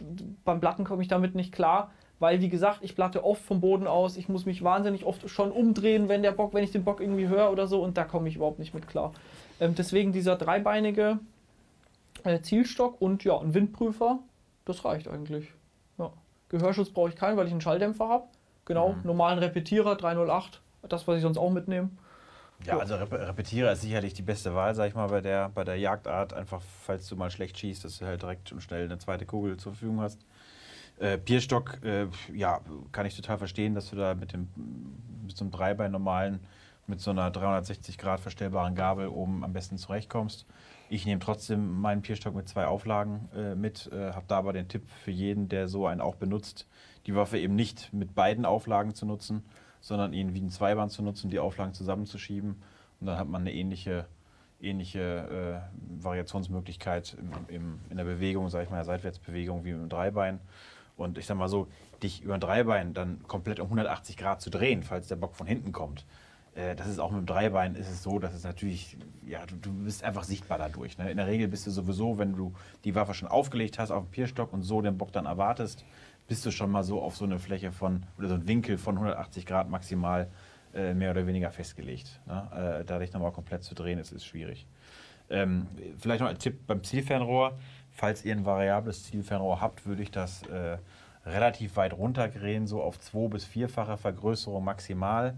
beim Blatten komme ich damit nicht klar, weil wie gesagt, ich blatte oft vom Boden aus. Ich muss mich wahnsinnig oft schon umdrehen, wenn der Bock, wenn ich den Bock irgendwie höre oder so, und da komme ich überhaupt nicht mit klar. Ähm, deswegen dieser dreibeinige äh, Zielstock und ja, ein Windprüfer, das reicht eigentlich. Ja. Gehörschutz brauche ich keinen, weil ich einen Schalldämpfer habe. Genau, normalen Repetierer 308, das, was ich sonst auch mitnehme. Ja, also Rep Repetierer ist sicherlich die beste Wahl, sag ich mal, bei der, bei der Jagdart. Einfach, falls du mal schlecht schießt, dass du halt direkt und schnell eine zweite Kugel zur Verfügung hast. Äh, Pierstock, äh, ja, kann ich total verstehen, dass du da mit dem mit so einem Dreibein normalen, mit so einer 360 Grad verstellbaren Gabel oben am besten zurechtkommst. Ich nehme trotzdem meinen Pierstock mit zwei Auflagen äh, mit, äh, habe da aber den Tipp für jeden, der so einen auch benutzt, die Waffe eben nicht mit beiden Auflagen zu nutzen, sondern ihn wie ein Zweiband zu nutzen, die Auflagen zusammenzuschieben und dann hat man eine ähnliche, ähnliche äh, Variationsmöglichkeit im, im, in der Bewegung, sage ich mal, Seitwärtsbewegung wie mit dem Dreibein. Und ich sag mal so, dich über ein Dreibein dann komplett um 180 Grad zu drehen, falls der Bock von hinten kommt. äh, Das ist auch mit dem Dreibein ist es so, dass es natürlich, ja, du, du bist einfach sichtbar dadurch. Ne? In der Regel bist du sowieso, wenn du die Waffe schon aufgelegt hast auf den Pierstock und so den Bock dann erwartest, bist du schon mal so auf so eine Fläche von, oder so einen Winkel von 180 Grad maximal äh, mehr oder weniger festgelegt. Ne? Äh, da dich nochmal komplett zu drehen, ist, ist schwierig. Ähm, vielleicht noch ein Tipp beim Zielfernrohr. Falls ihr ein variables Zielfernrohr habt, würde ich das äh, relativ weit runterdrehen, so auf zwei- bis vierfache Vergrößerung maximal.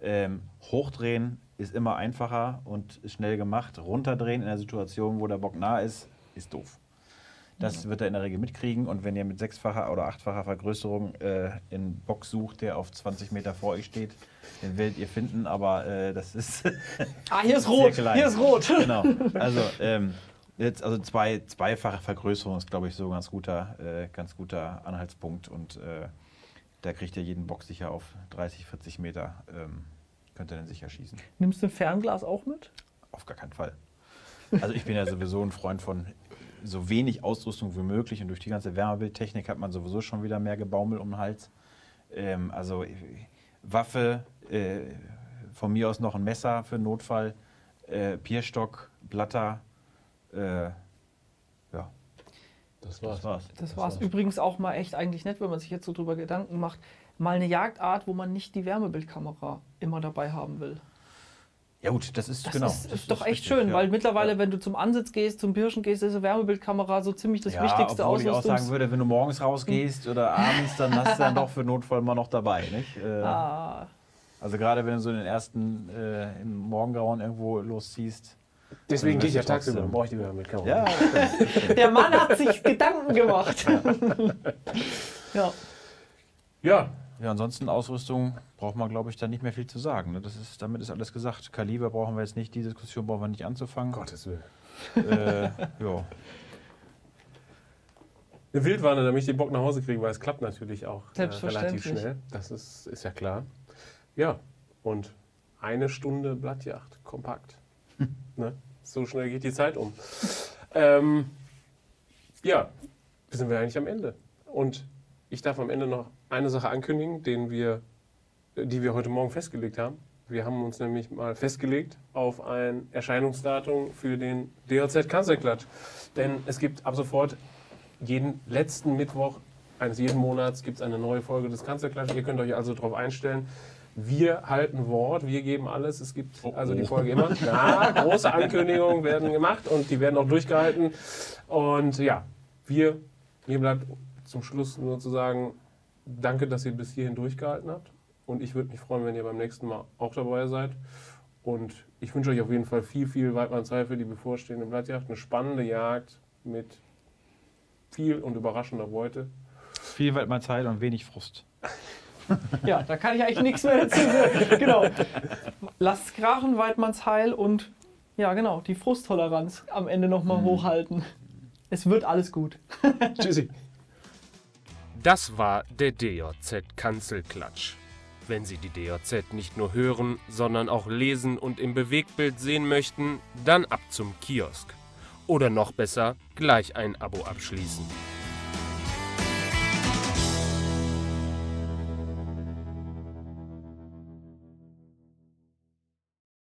Ähm, hochdrehen ist immer einfacher und schnell gemacht. Runterdrehen in einer Situation, wo der Bock nah ist, ist doof. Das wird er in der Regel mitkriegen und wenn ihr mit sechsfacher oder achtfacher Vergrößerung äh, einen Bock sucht, der auf 20 Meter vor euch steht, den werdet ihr finden, aber äh, das ist Ah, hier ist rot. klein. Hier ist rot. genau. Also, ähm, jetzt, also zwei, zweifache Vergrößerung ist, glaube ich, so ein ganz guter, äh, ganz guter Anhaltspunkt. Und äh, da kriegt ihr jeden Bock sicher auf 30, 40 Meter. Ähm, könnt ihr dann sicher schießen. Nimmst du ein Fernglas auch mit? Auf gar keinen Fall. Also ich bin ja sowieso ein Freund von so wenig Ausrüstung wie möglich und durch die ganze Wärmebildtechnik hat man sowieso schon wieder mehr Gebaumel um den Hals. Ähm, also äh, Waffe, äh, von mir aus noch ein Messer für den Notfall, äh, Pierstock, Blatter, äh, ja, Das das war's. war's. Das war's. Übrigens auch mal echt eigentlich nett, wenn man sich jetzt so drüber Gedanken macht. Mal eine Jagdart, wo man nicht die Wärmebildkamera immer dabei haben will. Ja gut, das ist Das genau. ist, das ist doch echt richtig, schön, ja. weil mittlerweile, Ja. wenn du zum Ansitz gehst, zum Pirschen gehst, ist eine Wärmebildkamera so ziemlich das ja, wichtigste obwohl ich auch sagen Ausrüstungs... würde, wenn du morgens rausgehst oder abends, dann hast du dann doch für Notfall mal noch dabei. Nicht? Äh, Ah, Also gerade wenn du so in den ersten äh, im Morgengrauen irgendwo losziehst. Deswegen gehe ich ja tagsüber, dann brauche ich die Wärmebildkamera. Ja, der Mann hat sich Gedanken gemacht. ja, ja, ja, ansonsten Ausrüstung braucht man, glaube ich, dann nicht mehr viel zu sagen. Ne? Das ist, damit ist alles gesagt. Kaliber brauchen wir jetzt nicht, die Diskussion brauchen wir nicht anzufangen. Gottes Willen. Äh, ja. Eine Wildwanne, damit ich den Bock nach Hause kriege, weil es klappt natürlich auch äh, relativ Selbstverständlich. schnell. Das ist, ist ja klar. Ja, und eine Stunde Blattjacht, kompakt. ne? So schnell geht die Zeit um. Ähm, ja, sind wir eigentlich am Ende. Und ich darf am Ende noch eine Sache ankündigen, den wir, die wir heute Morgen festgelegt haben. Wir haben uns nämlich mal festgelegt auf ein Erscheinungsdatum für den DOZ Kanzlerklatsch. Denn es gibt ab sofort jeden letzten Mittwoch eines jeden Monats gibt es eine neue Folge des Kanzlerklatsch. Ihr könnt euch also darauf einstellen. Wir halten Wort, wir geben alles. Es gibt also die Folge immer. Ja, große Ankündigungen werden gemacht und die werden auch durchgehalten. Und ja, wir, mir bleibt zum Schluss nur zu sagen, danke, dass ihr bis hierhin durchgehalten habt. Und ich würde mich freuen, wenn ihr beim nächsten Mal auch dabei seid. Und ich wünsche euch auf jeden Fall viel, viel Weidmannsheil für die bevorstehende Blattjagd. Eine spannende Jagd mit viel und überraschender Beute. Viel Zeit und wenig Frust. ja, da kann ich eigentlich nichts mehr dazu sagen. Genau. Lasst krachen, Weidmanns Heil und ja, genau, die Frusttoleranz am Ende nochmal Mhm. hochhalten. Es wird alles gut. Tschüssi. Das war der DJZ Kanzelklatsch. Wenn Sie die DJZ nicht nur hören, sondern auch lesen und im Bewegtbild sehen möchten, dann ab zum Kiosk. Oder noch besser, gleich ein Abo abschließen.